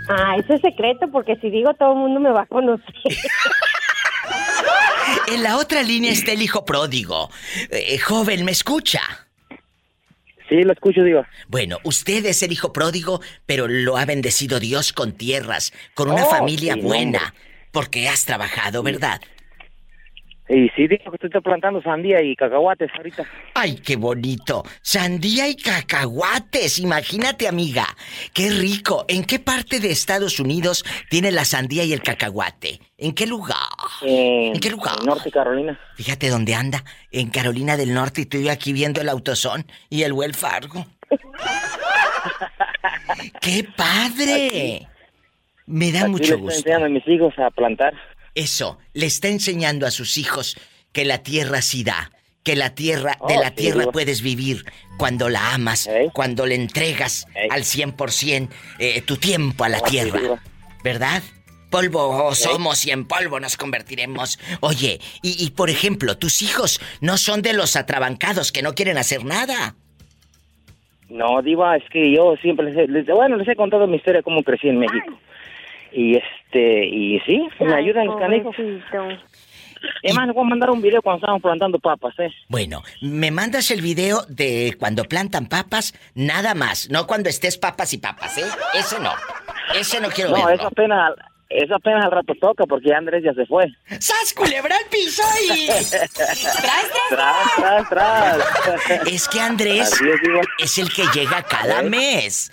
Ah, eso es secreto porque si digo todo el mundo me va a conocer. en la otra línea está el hijo pródigo. Eh, joven, ¿me escucha? Sí, lo escucho, Diva. Bueno, usted es el hijo pródigo, pero lo ha bendecido Dios con tierras, con una Oh, familia sí, buena, porque has trabajado, ¿verdad? Y sí, digo que estoy plantando sandía y cacahuates ahorita. Ay, qué bonito. Sandía y cacahuates. Imagínate, amiga. Qué rico. ¿En qué parte de Estados Unidos tiene la sandía y el cacahuate? ¿En qué lugar? ¿En, qué lugar? Norte Carolina. Fíjate dónde anda. En Carolina del Norte y estoy aquí viendo el autosón y el Well Fargo. ¡Qué padre! Me da Aquí mucho le estoy gusto. enseñando a mis hijos a plantar. Eso, le está enseñando a sus hijos que la tierra sí da, que la tierra, de Oh, la sí, tierra digo. puedes vivir cuando la amas, cuando le entregas al 100% eh, tu tiempo a la Oh, tierra. ¿Verdad? Polvo somos y en polvo nos convertiremos. Oye, y, y, por ejemplo, tus hijos no son de los atrabancados que no quieren hacer nada. No, Diva, es que yo siempre les he, les- bueno, les he contado mi historia cómo crecí en México. Y este, y sí, me ayudan los canijos. Es más, les voy a mandar un video cuando estábamos plantando papas, ¿eh? Bueno, me mandas el video de cuando plantan papas, nada más, no cuando estés papas y papas, ¿eh? Ese no. Ese no quiero No, verlo. eso apenas, eso apenas al rato toca porque Andrés ya se fue. ¡Sas, culebra al piso y... tras, tras, tras. Es que Andrés es, es el que llega cada mes.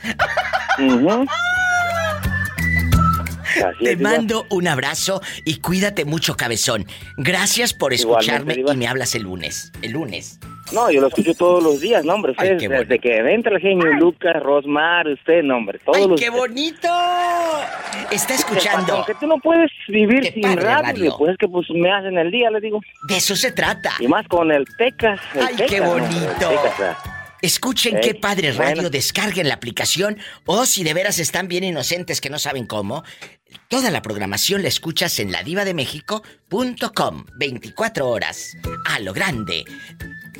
Te mando un abrazo y cuídate mucho, cabezón. Gracias por escucharme y me hablas el lunes. El lunes. No, yo lo escucho todos los días, no, hombre. Usted, desde que entra el genio Lucas, Rosmar, usted, no, hombre. Todos ¡Ay, qué bonito! Está escuchando. Aunque tú no puedes vivir sin radio, pues es que pues me hacen el día, le digo. De eso se trata. Y más con el Pecas. ¡Ay, qué bonito! Escuchen qué padre radio, descarguen la aplicación o si de veras están bien inocentes que no saben cómo, toda la programación la escuchas en ladivademexico.com 24 horas a lo grande.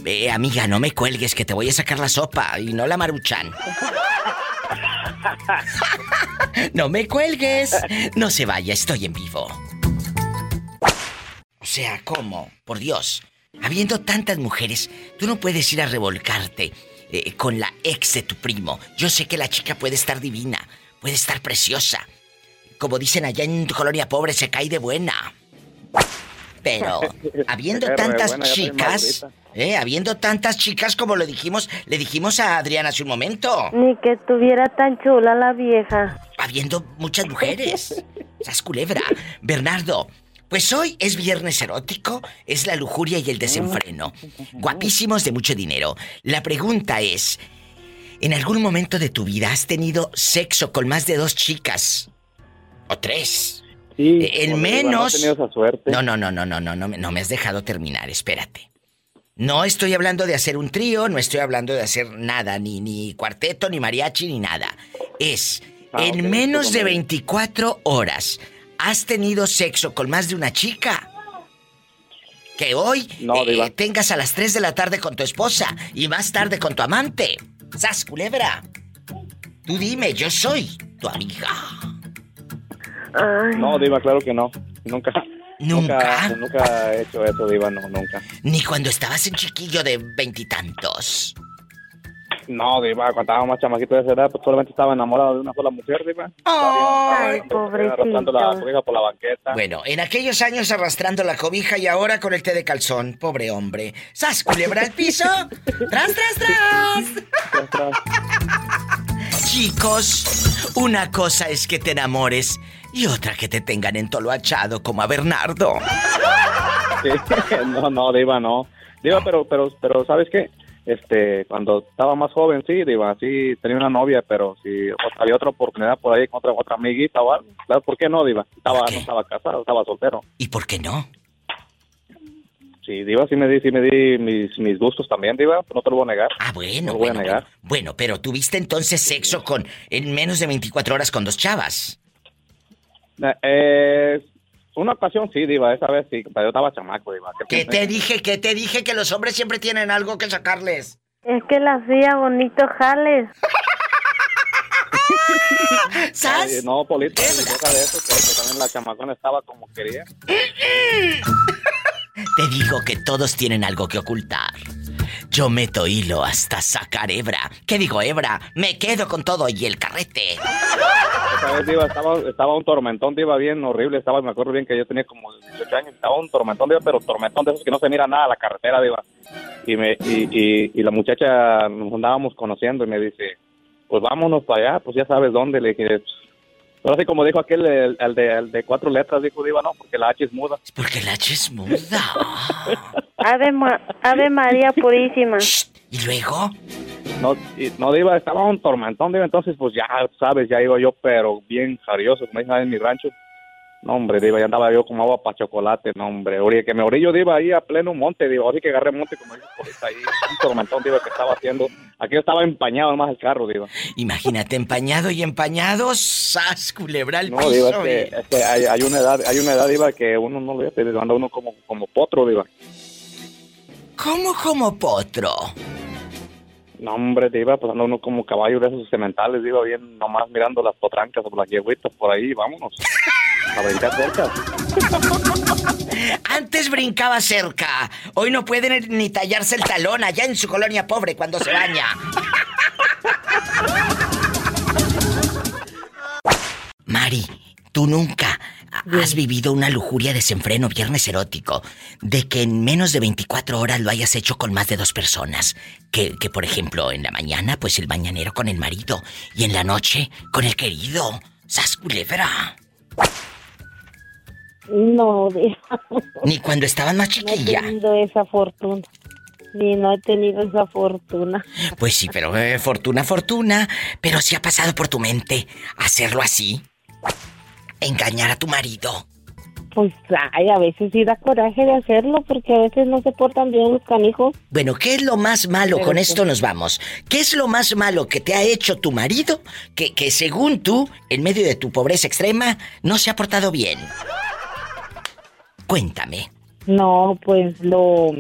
Ve, amiga, no me cuelgues que te voy a sacar la sopa y no la maruchan. no me cuelgues. No se vaya, estoy en vivo. O sea, ¿cómo? Por Dios. Habiendo tantas mujeres, tú no puedes ir a revolcarte eh, con la ex de tu primo. Yo sé que la chica puede estar divina, puede estar preciosa. Como dicen allá en tu colonia pobre, se cae de buena. Pero, habiendo tantas chicas, eh, habiendo tantas chicas como lo dijimos, le dijimos a Adriana hace un momento. Ni que estuviera tan chula la vieja. Habiendo muchas mujeres. Esas culebra. Bernardo, pues hoy es viernes erótico, es la lujuria y el desenfreno. Guapísimos de mucho dinero. La pregunta es, ¿en algún momento de tu vida has tenido sexo con más de dos chicas? ¿O tres? Sí, Eh, en menos... No, esa suerte. no, no, no, no, no, no, no, me- no me has dejado terminar, espérate. No estoy hablando de hacer un trío, no estoy hablando de hacer nada, ni, ni cuarteto, ni mariachi, ni nada. Es, Ah, en ok, menos de como- 24 horas, ¿has tenido sexo con más de una chica? Que hoy No, eh, tengas a las 3 de la tarde con tu esposa y más tarde con tu amante. ¡Sas, culebra! Tú dime, yo soy tu amiga. No, Diva, claro que no. Nunca. ¿Nunca? Nunca, nunca he hecho eso, Diva, no, nunca. Ni cuando estabas en chiquillo de veintitantos. No, Diva, cuando estaba más chamaquito de esa edad, pues solamente estaba enamorado de una sola mujer, Diva. Ay, Arrastrando la cobija por la banqueta. Bueno, en aquellos años arrastrando la cobija y ahora con el té de calzón, pobre hombre. ¡Sas, culebra al piso! ¡Tras, tras, tras! Chicos, una cosa es que te enamores y otra que te tengan entoloachado como a Bernardo. Sí, no, no, Diva, no. Diva, pero, pero, pero, ¿sabes qué? Este, cuando estaba más joven, sí, Diva, sí, tenía una novia, pero si había otra oportunidad por ahí con otra, otra amiguita o algo, ¿por qué no, Diva? Estaba, no estaba casado, estaba soltero. ¿Y por qué no? Sí, Diva, sí me di, sí me di mis, mis gustos también, Diva, no te lo voy a negar. Ah, bueno, No lo voy a bueno, negar. Bueno, pero tuviste entonces sexo con en menos de 24 horas con dos chavas. Eh, una ocasión sí, Diva, esa vez sí, pero yo estaba chamaco, Diva. ¿Qué ¿Qué te dije? ¿Qué te dije? Que los hombres siempre tienen algo que sacarles. Es que la hacía bonito jales. Ay, no, Polito, eso, porque también la chamacona estaba como quería. Te digo que todos tienen algo que ocultar. Yo meto hilo hasta sacar hebra. ¿Qué digo hebra? Me quedo con todo y el carrete. Estaba, un tormentón, Diva, bien horrible. Estaba, me acuerdo bien que yo tenía como 18 años. Estaba un tormentón, Diva, pero tormentón de esos que no se mira nada a la carretera, Diva. Y, me, y, y, y la muchacha nos andábamos conociendo y me dice, pues vámonos para allá, pues ya sabes dónde. Le dije, "Pues, ahora sí, como dijo aquel, el, el de, el de cuatro letras, dijo Diva, no, porque la H es muda. Porque la H es muda. Ave, Ma- Ave María Purísima. ¿Y luego? No, y- no, Diva, estaba un tormentón, Diva, entonces pues ya, sabes, ya iba yo, pero bien jarioso, como dicen en mi rancho. No, hombre, Diva, ya andaba yo como agua para chocolate, no, hombre. Oye, que me orillo, Diva, ahí a pleno monte, Diva, así que agarré monte, como dice Polita, ahí, un tormentón, Diva, que estaba haciendo. Aquí estaba empañado más el carro, Diva. Imagínate, empañado y empañado, sas, culebra al No, piso. Diva, es que, es que hay, hay una edad, hay una edad, Diva, que uno no le Diva, anda uno como, como potro, Diva. ¿Cómo como potro? No, hombre, Diva, pues anda uno como caballo de esos cementales, Diva, bien nomás mirando las potrancas o las yegüitas por ahí, vámonos. A brincar cerca. Antes brincaba cerca. Hoy no pueden ni tallarse el talón allá en su colonia pobre cuando se baña. Mari, tú nunca has vivido una lujuria desenfreno viernes erótico de que en menos de 24 horas lo hayas hecho con más de dos personas. Que, que por ejemplo, en la mañana, pues el mañanero con el marido y en la noche con el querido. ¡Sas culebra! No. Ni cuando estabas más No he chiquilla. tenido esa fortuna. Ni no he tenido esa fortuna. Pues sí, pero eh, fortuna, fortuna. Pero si ha pasado por tu mente hacerlo así. Engañar a tu marido. Pues, ay, a veces sí da coraje de hacerlo porque a veces no se portan bien los canijos. Bueno, ¿qué es lo más malo? Pero Con esto nos vamos. ¿Qué es lo más malo que te ha hecho tu marido que, que según tú, en medio de tu pobreza extrema, no se ha portado bien? Cuéntame. No, pues lo,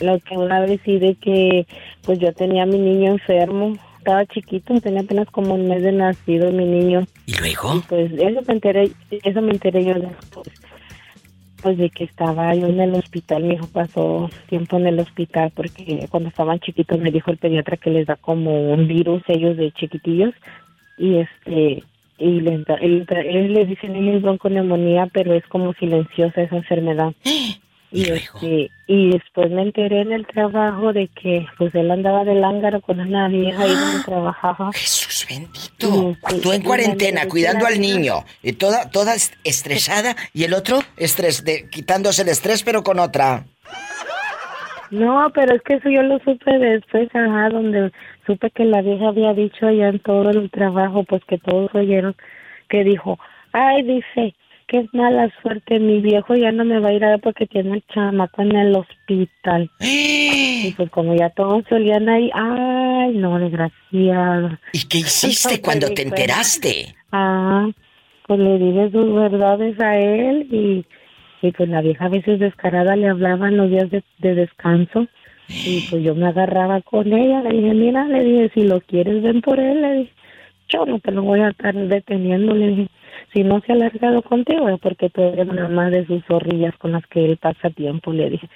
lo que una vez sí de que pues yo tenía a mi niño enfermo, estaba chiquito, tenía apenas como un mes de nacido mi niño. ¿Y luego? pues eso me enteré, eso me enteré yo después. Pues de que estaba yo en el hospital, mi hijo pasó tiempo en el hospital porque cuando estaban chiquitos me dijo el pediatra que les da como un virus ellos de chiquitillos y este y les da, él, él le dicen ellos bronconeumonía pero es como silenciosa esa enfermedad y y después me enteré en el trabajo de que pues él andaba de lángaro con una vieja ahí donde trabajaba. Jesús bendito. Tú en cuarentena, cuidando al niño, y toda, toda est- estresada, y el otro estres de, quitándose el estrés, pero con otra. No, pero es que eso yo lo supe después, ajá, donde supe que la vieja había dicho allá en todo el trabajo, pues que todos oyeron, que dijo, ay, dice, que es mala suerte, mi viejo ya no me va a ir a ver porque tiene el chamaco en el hospital. y pues como ya todos solían ahí, ay, no, desgraciado. ¿Y qué hiciste cuando te enteraste? Ah, pues le dije sus verdades a él y, y pues la vieja a veces descarada le hablaba en los días de, de descanso y pues yo me agarraba con ella, le dije, mira, le dije, si lo quieres ven por él, le dije, yo no te lo voy a estar deteniendo, le dije, si no se ha alargado contigo es porque tú eres una más de sus zorrillas con las que él pasa tiempo, le dije.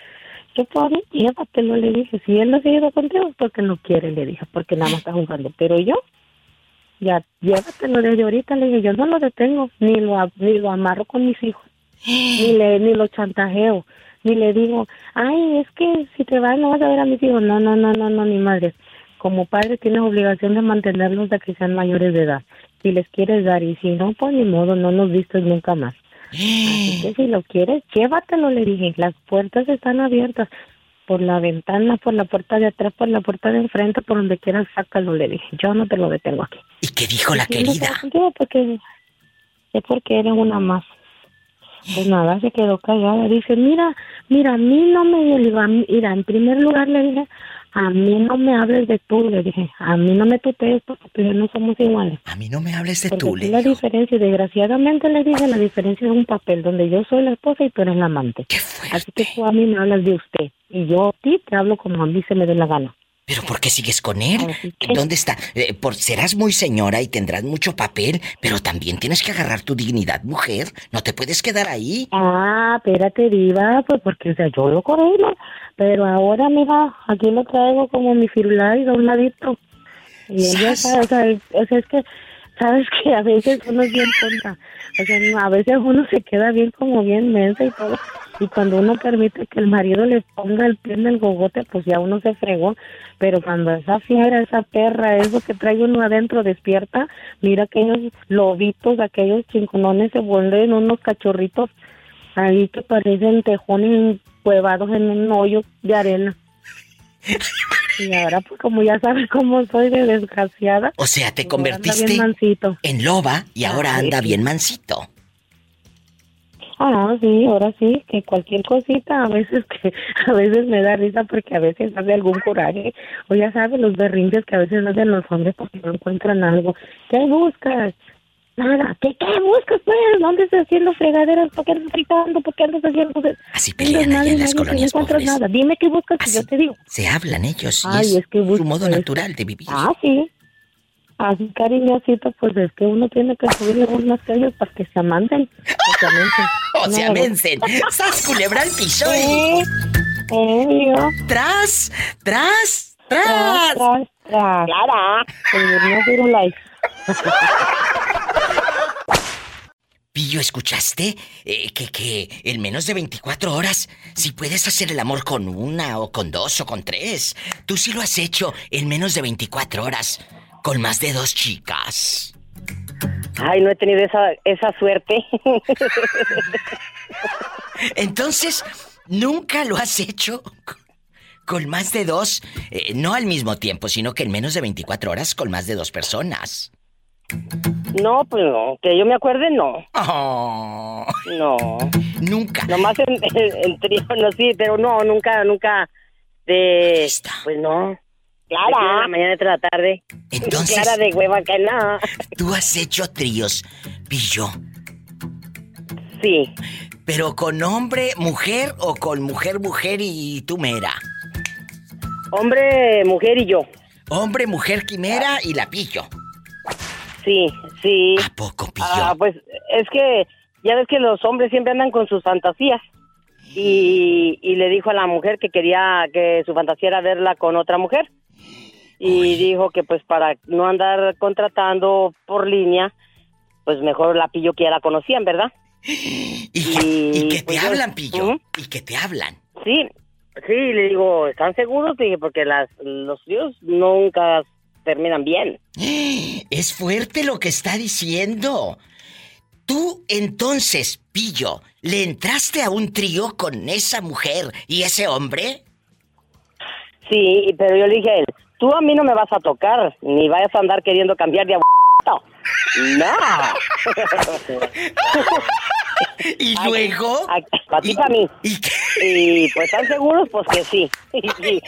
Yo por mí, llévatelo, le dije, si él no se ido contigo es porque no quiere, le dije, porque nada más está jugando, pero yo ya, llévatelo desde ahorita, le dije, yo no lo detengo, ni lo, ni lo amarro con mis hijos, ni le, ni lo chantajeo, ni le digo, ay, es que si te vas no vas a ver a mis hijos, no, no, no, no, no, ni madre. Como padre tienes obligación de mantenerlos de que sean mayores de edad, si les quieres dar, y si no, pues ni modo, no nos vistes nunca más. Así que si lo quieres, llévatelo, le dije, las puertas están abiertas, por la ventana, por la puerta de atrás, por la puerta de enfrente, por donde quieras, sácalo, le dije, yo no te lo detengo aquí. ¿Y qué dijo la querida? te contigo porque es porque eres una más. Pues nada, se quedó callada. Dice, mira, mira, a mí no me... mí- mira, en primer lugar le dije, a mí no me hables de tú, le dije, a mí no me tutees porque tú y yo no somos iguales. A mí no me hables de Porque tú, le la diferencia, y desgraciadamente le dije, la diferencia es un papel donde yo soy la esposa y tú eres la amante. Así que tú a mí me hablas de usted y yo a ti te hablo como a mí se me dé la gana. ¿Pero por qué sigues con él? ¿Dónde está? Eh, por, serás muy señora y tendrás mucho papel, pero también tienes que agarrar tu dignidad, mujer. No te puedes quedar ahí. Ah, espérate, diva, pues porque, o sea, yo lo corrijo, pero ahora, mira, aquí lo traigo como mi firulais a un ladito. Y ella sabe, o sea, es, que, sabes que a veces uno es bien tonta, o sea, a veces uno se queda bien como bien mensa y todo, y cuando uno permite que el marido le ponga el pie en el gogote, pues ya uno se fregó, pero cuando esa fiera, esa perra, eso que trae uno adentro despierta, mira aquellos lobitos, aquellos chinconones se vuelven unos cachorritos ahí que parecen tejones cuevados en un hoyo de arena. Y ahora, pues como ya sabes cómo soy de desgraciada. O sea, te pues, ahora convertiste en loba y ahora Ay, anda bien mansito. Ah, sí, ahora sí, que cualquier cosita, a veces que a veces me da risa porque a veces hace algún coraje, o ya sabes, los berrinches que a veces hacen los hombres porque no encuentran algo. ¿Qué buscas? Nada. ¿Qué, qué buscas, pues? ¿Dónde estás haciendo fregaderas? ¿Por qué andas gritando? ¿Por qué andas haciendo? Así pelean allá en las no encuentras pobres. nada. Dime qué buscas y yo te digo. Se hablan ellos y Ay, es, es que su modo natural de vivir. Ah, sí. Así cariñosito, pues es que uno tiene que subirle unos sellos para que se amanten. O se amencen. O se No, amencen. ¡Sas, culebra al piso! Eh, eh. ¡Tras! ¡Tras! Tras, ¡Tras! tras, tras. Pillo, ¿escuchaste? Eh, que, que en menos de 24 horas, si puedes hacer el amor con una o con dos o con tres, tú sí lo has hecho en menos de 24 horas, con más de dos chicas. Ay, no he tenido esa, esa suerte. Entonces, ¿nunca lo has hecho con más de dos? Eh, no al mismo tiempo, sino que en menos de 24 horas con más de dos personas. No, pues no, que yo me acuerde, no. Oh. No. Nunca. Nomás en, en, en trío, no, sí, pero no, nunca, nunca. De. Pues no. Clara. De la mañana de la tarde. Entonces. Clara de hueva que no. ¿Tú has hecho tríos, Pillo? Sí. ¿Pero con hombre, mujer o con mujer, mujer y tú mera? Hombre, mujer y yo. Hombre, mujer, quimera y la pillo. Sí, sí. ¿A poco, pillo? Ah, pues es que ya ves que los hombres siempre andan con sus fantasías. Y, y le dijo a la mujer que quería que su fantasía era verla con otra mujer. Y dijo que pues para no andar contratando por línea, pues mejor la pillo que ya la conocían, ¿verdad? Y que, y que te pues, hablan, pillo. Y que te hablan. Sí, sí, le digo, ¿están seguros? Dije, porque las, los tíos nunca terminan bien. Es fuerte lo que está diciendo. Tú entonces, Pillo, ¿le entraste a un trío con esa mujer y ese hombre? Sí, pero yo le dije a él, tú a mí no me vas a tocar, ni vayas a andar queriendo cambiar de abuelo. No. ¿Y luego? Para ti, para mí. ¿Y, pues están seguros, pues que sí. Y,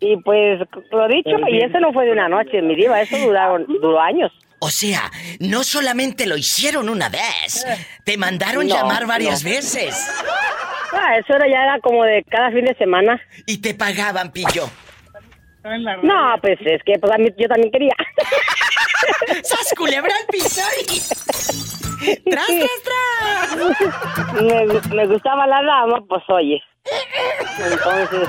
y pues lo dicho, y eso no fue de una noche, mi diva, eso duraron, duró años. O sea, no solamente lo hicieron una vez, te mandaron No, llamar varias no. veces. Ah, eso era, ya era como de cada fin de semana. Y te pagaban, Pillo. No, pues es que pues, a mí, yo también quería. ¡Sas culebra al piso! ¡Tras, tras, tras! Me, me gustaba la dama, pues oye. Entonces.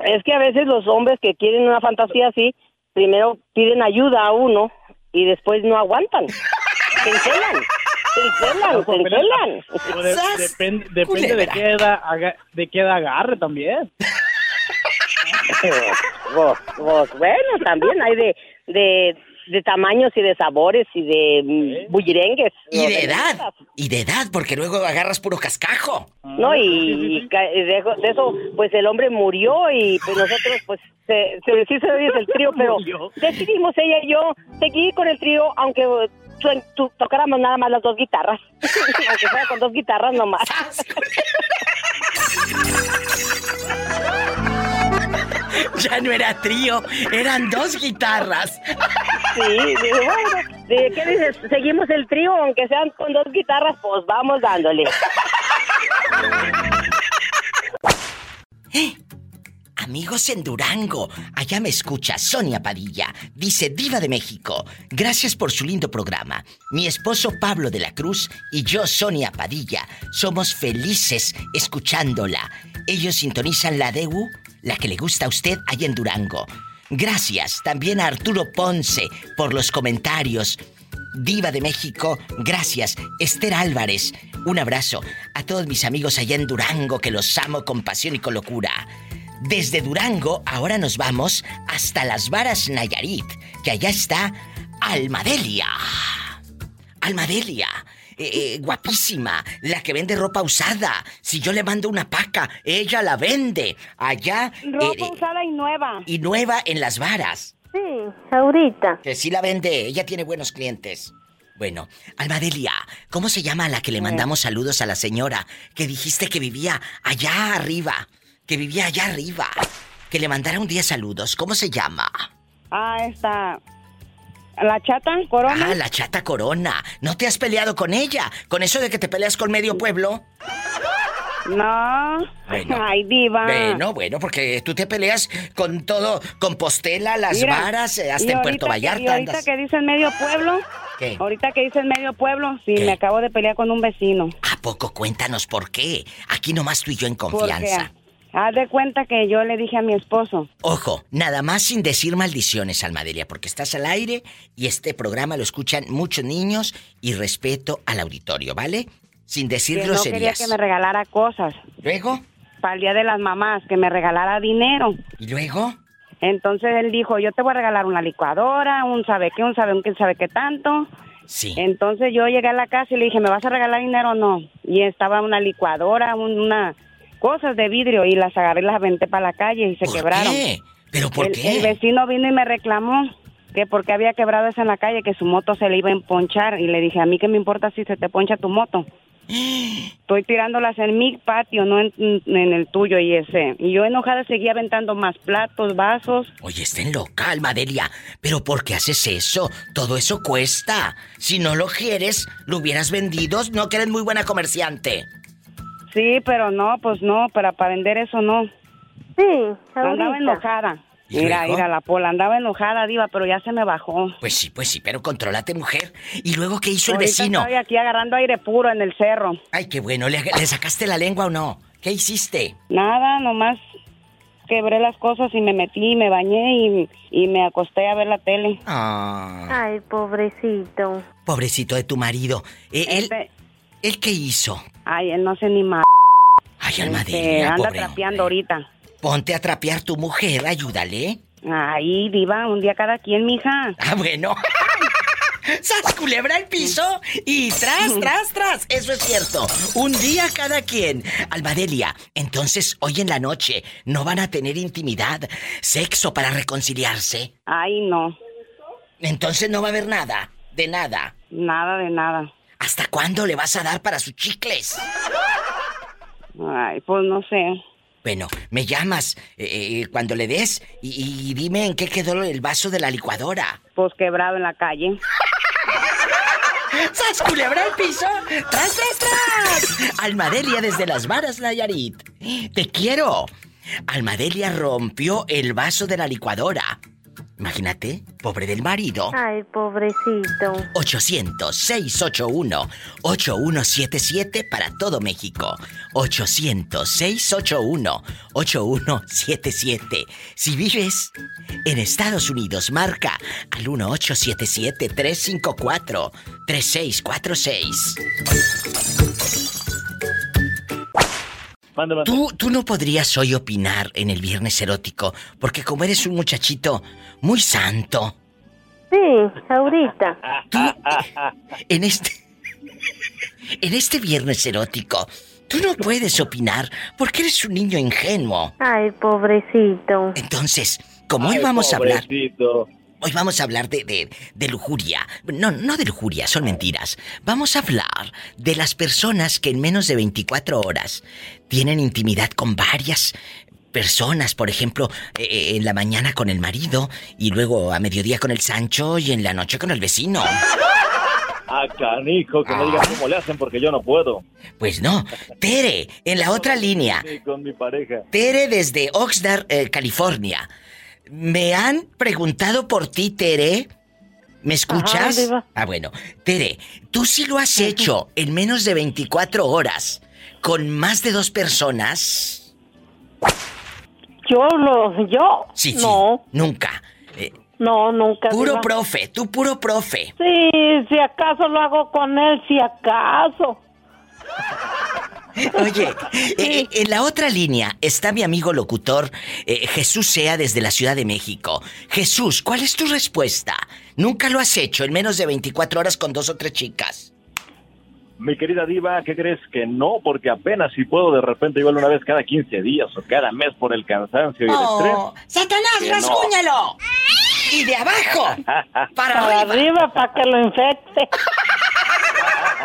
es que a veces los hombres que quieren una fantasía así, primero piden ayuda a uno y después no aguantan. Se encelan. Se encelan, se encelan. Depende depende de qué, edad, de qué edad agarre también. Vos, vos, bueno, también hay de, de, de tamaños y de sabores y de mm, bullirengues. Y de edad. Y de edad, porque luego agarras puro cascajo. No, y, de, de eso, pues el hombre murió y pues nosotros, pues, se, se, sí se oye el trío, pero decidimos ella y yo seguir con el trío, aunque tocáramos nada más las dos guitarras. aunque fuera con dos guitarras nomás. Ya no era trío, eran dos guitarras. Sí, bueno, ¿de ¿qué dices? Seguimos el trío, aunque sean con dos guitarras, pues vamos dándole. Amigos en Durango, allá me escucha Sonia Padilla. Dice Diva de México, gracias por su lindo programa. Mi esposo Pablo de la Cruz y yo, Sonia Padilla, somos felices escuchándola. Ellos sintonizan la DEU, la que le gusta a usted allá en Durango. Gracias también a Arturo Ponce por los comentarios. Diva de México, gracias. Esther Álvarez, un abrazo. A todos mis amigos allá en Durango, que los amo con pasión y con locura. Desde Durango, ahora nos vamos hasta Las Varas Nayarit, que allá está Almadelia. Almadelia, eh, eh, guapísima, la que vende ropa usada. Si yo le mando una paca, ella la vende. Allá Ropa eh, usada y nueva. y nueva en Las Varas. Sí, ahorita. Que sí la vende, ella tiene buenos clientes. Bueno, Almadelia, ¿cómo se llama la que le mandamos saludos a la señora que dijiste que vivía allá arriba? Que vivía allá arriba. Que le mandara un día saludos. ¿Cómo se llama? Ah, está. La chata, corona. Ah, la chata corona. ¿No te has peleado con ella? ¿Con eso de que te peleas con medio pueblo? No. Bueno. Ay, diva. Bueno, bueno, porque tú te peleas con todo, con Postela, las Mira, varas, eh, hasta en Puerto Vallarta Y ahorita andas. que dicen medio pueblo. ¿Qué? Ahorita que dicen medio pueblo, sí, ¿Qué? me acabo de pelear con un vecino. ¿A poco cuéntanos por qué? Aquí nomás tú y yo en Porque confianza. Haz de cuenta que yo le dije a mi esposo. Ojo, nada más sin decir maldiciones, Almadelia, porque estás al aire y este programa lo escuchan muchos niños y respeto al auditorio, ¿vale? Sin decir que no quería groserías. que me regalara cosas. ¿Luego? Para el Día de las Mamás, que me regalara dinero. ¿Y luego? Entonces él dijo, yo te voy a regalar una licuadora, un sabe qué, un sabe un quién sabe qué tanto. Sí. Entonces yo llegué a la casa y le dije, ¿me vas a regalar dinero o no? Y estaba una licuadora, un- una cosas de vidrio y las agarré y las aventé para la calle y se quebraron. qué? ¿Pero por el, qué? El vecino vino y me reclamó que porque había quebrado eso en la calle, que su moto se le iba a emponchar. Y le dije, ¿a mí qué me importa si se te poncha tu moto? Estoy tirándolas en mi patio, no en, en el tuyo y ese. Y yo enojada seguía aventando más platos, vasos. Oye, estén loca, Almadelia. ¿Pero por qué haces eso? Todo eso cuesta. Si no lo quieres, lo hubieras vendido. No que eres muy buena comerciante. Sí, pero no, pues no, para, para vender eso no. Sí, Andaba ahorita. enojada. ¿Y Mira, luego? mira la pola, andaba enojada, diva, pero ya se me bajó. Pues sí, pues sí, pero contrólate, mujer. ¿Y luego qué hizo el vecino? Estoy aquí agarrando aire puro en el cerro. Ay, qué bueno. ¿Le, le sacaste la lengua o no? ¿Qué hiciste? Nada, nomás quebré las cosas y me metí, me bañé y, y me acosté a ver la tele. Ah, Ay, pobrecito. pobrecito de tu marido. Eh, él, Este- ¿Él qué hizo? Ay, él no sé ni más. Ay, Almadelia, anda pobre trapeando ahorita. Ponte a trapear tu mujer, ayúdale. Ay, diva, un día cada quien, mija. Ah, bueno. ¡Sas culebra el piso! Y tras, tras, tras. Eso es cierto. Un día cada quien. Almadelia, entonces hoy en la noche no van a tener intimidad, sexo para reconciliarse. Ay, no. Entonces no va a haber nada. De nada. Nada de nada. ¿Hasta cuándo le vas a dar para sus chicles? Ay, pues no sé. Bueno, me llamas eh, eh, cuando le des y, y dime en qué quedó el vaso de la licuadora. Pues quebrado en la calle. ¡Sas culebra el piso! ¡Tras, tras, tras! Almadelia desde las varas, Nayarit. ¡Te quiero! Almadelia rompió el vaso de la licuadora. Imagínate, pobre del marido. Ay, pobrecito. 800-681-8177 para todo México. 800-681-8177. Si vives en Estados Unidos, marca al 1877-354-3646. Tú, tú no podrías hoy opinar en el viernes erótico, porque como eres un muchachito muy santo, Sí, ahorita. en este. En este viernes erótico, tú no puedes opinar porque eres un niño ingenuo. Ay, pobrecito. Entonces, como hoy vamos a hablar. Hoy vamos a hablar de, de, de lujuria. No, no de lujuria, son mentiras. Vamos a hablar de las personas que en menos de 24 horas tienen intimidad con varias personas. Por ejemplo, eh, eh, en la mañana con el marido y luego a mediodía con el Sancho y en la noche con el vecino. Ah, canijo, que me digan cómo le hacen porque yo no puedo. Pues no. Tere, en la otra línea. Sí, con mi pareja. Tere desde Oxnard, eh, California. Me han preguntado por ti, Tere. ¿Me escuchas? Ajá, ah, bueno. Tere, tú sí lo has hecho en menos de 24 horas con más de dos personas. Yo lo, yo. Sí, sí. No, Nunca. Eh, no, nunca. puro diva. profe, tú puro profe. Sí, si acaso lo hago con él, si acaso. Oye, eh, en la otra línea está mi amigo locutor eh, Jesús Sea desde la Ciudad de México. Jesús, ¿cuál es tu respuesta? Nunca lo has hecho en menos de 24 horas con dos o tres chicas. Mi querida diva, ¿qué crees que no? Porque apenas si puedo de repente igual una vez cada 15 días o cada mes por el cansancio y el ¡Oh! ¡Satanás, Que no. rasguñalo! Y de abajo, estrés. para arriba. para que lo infecte.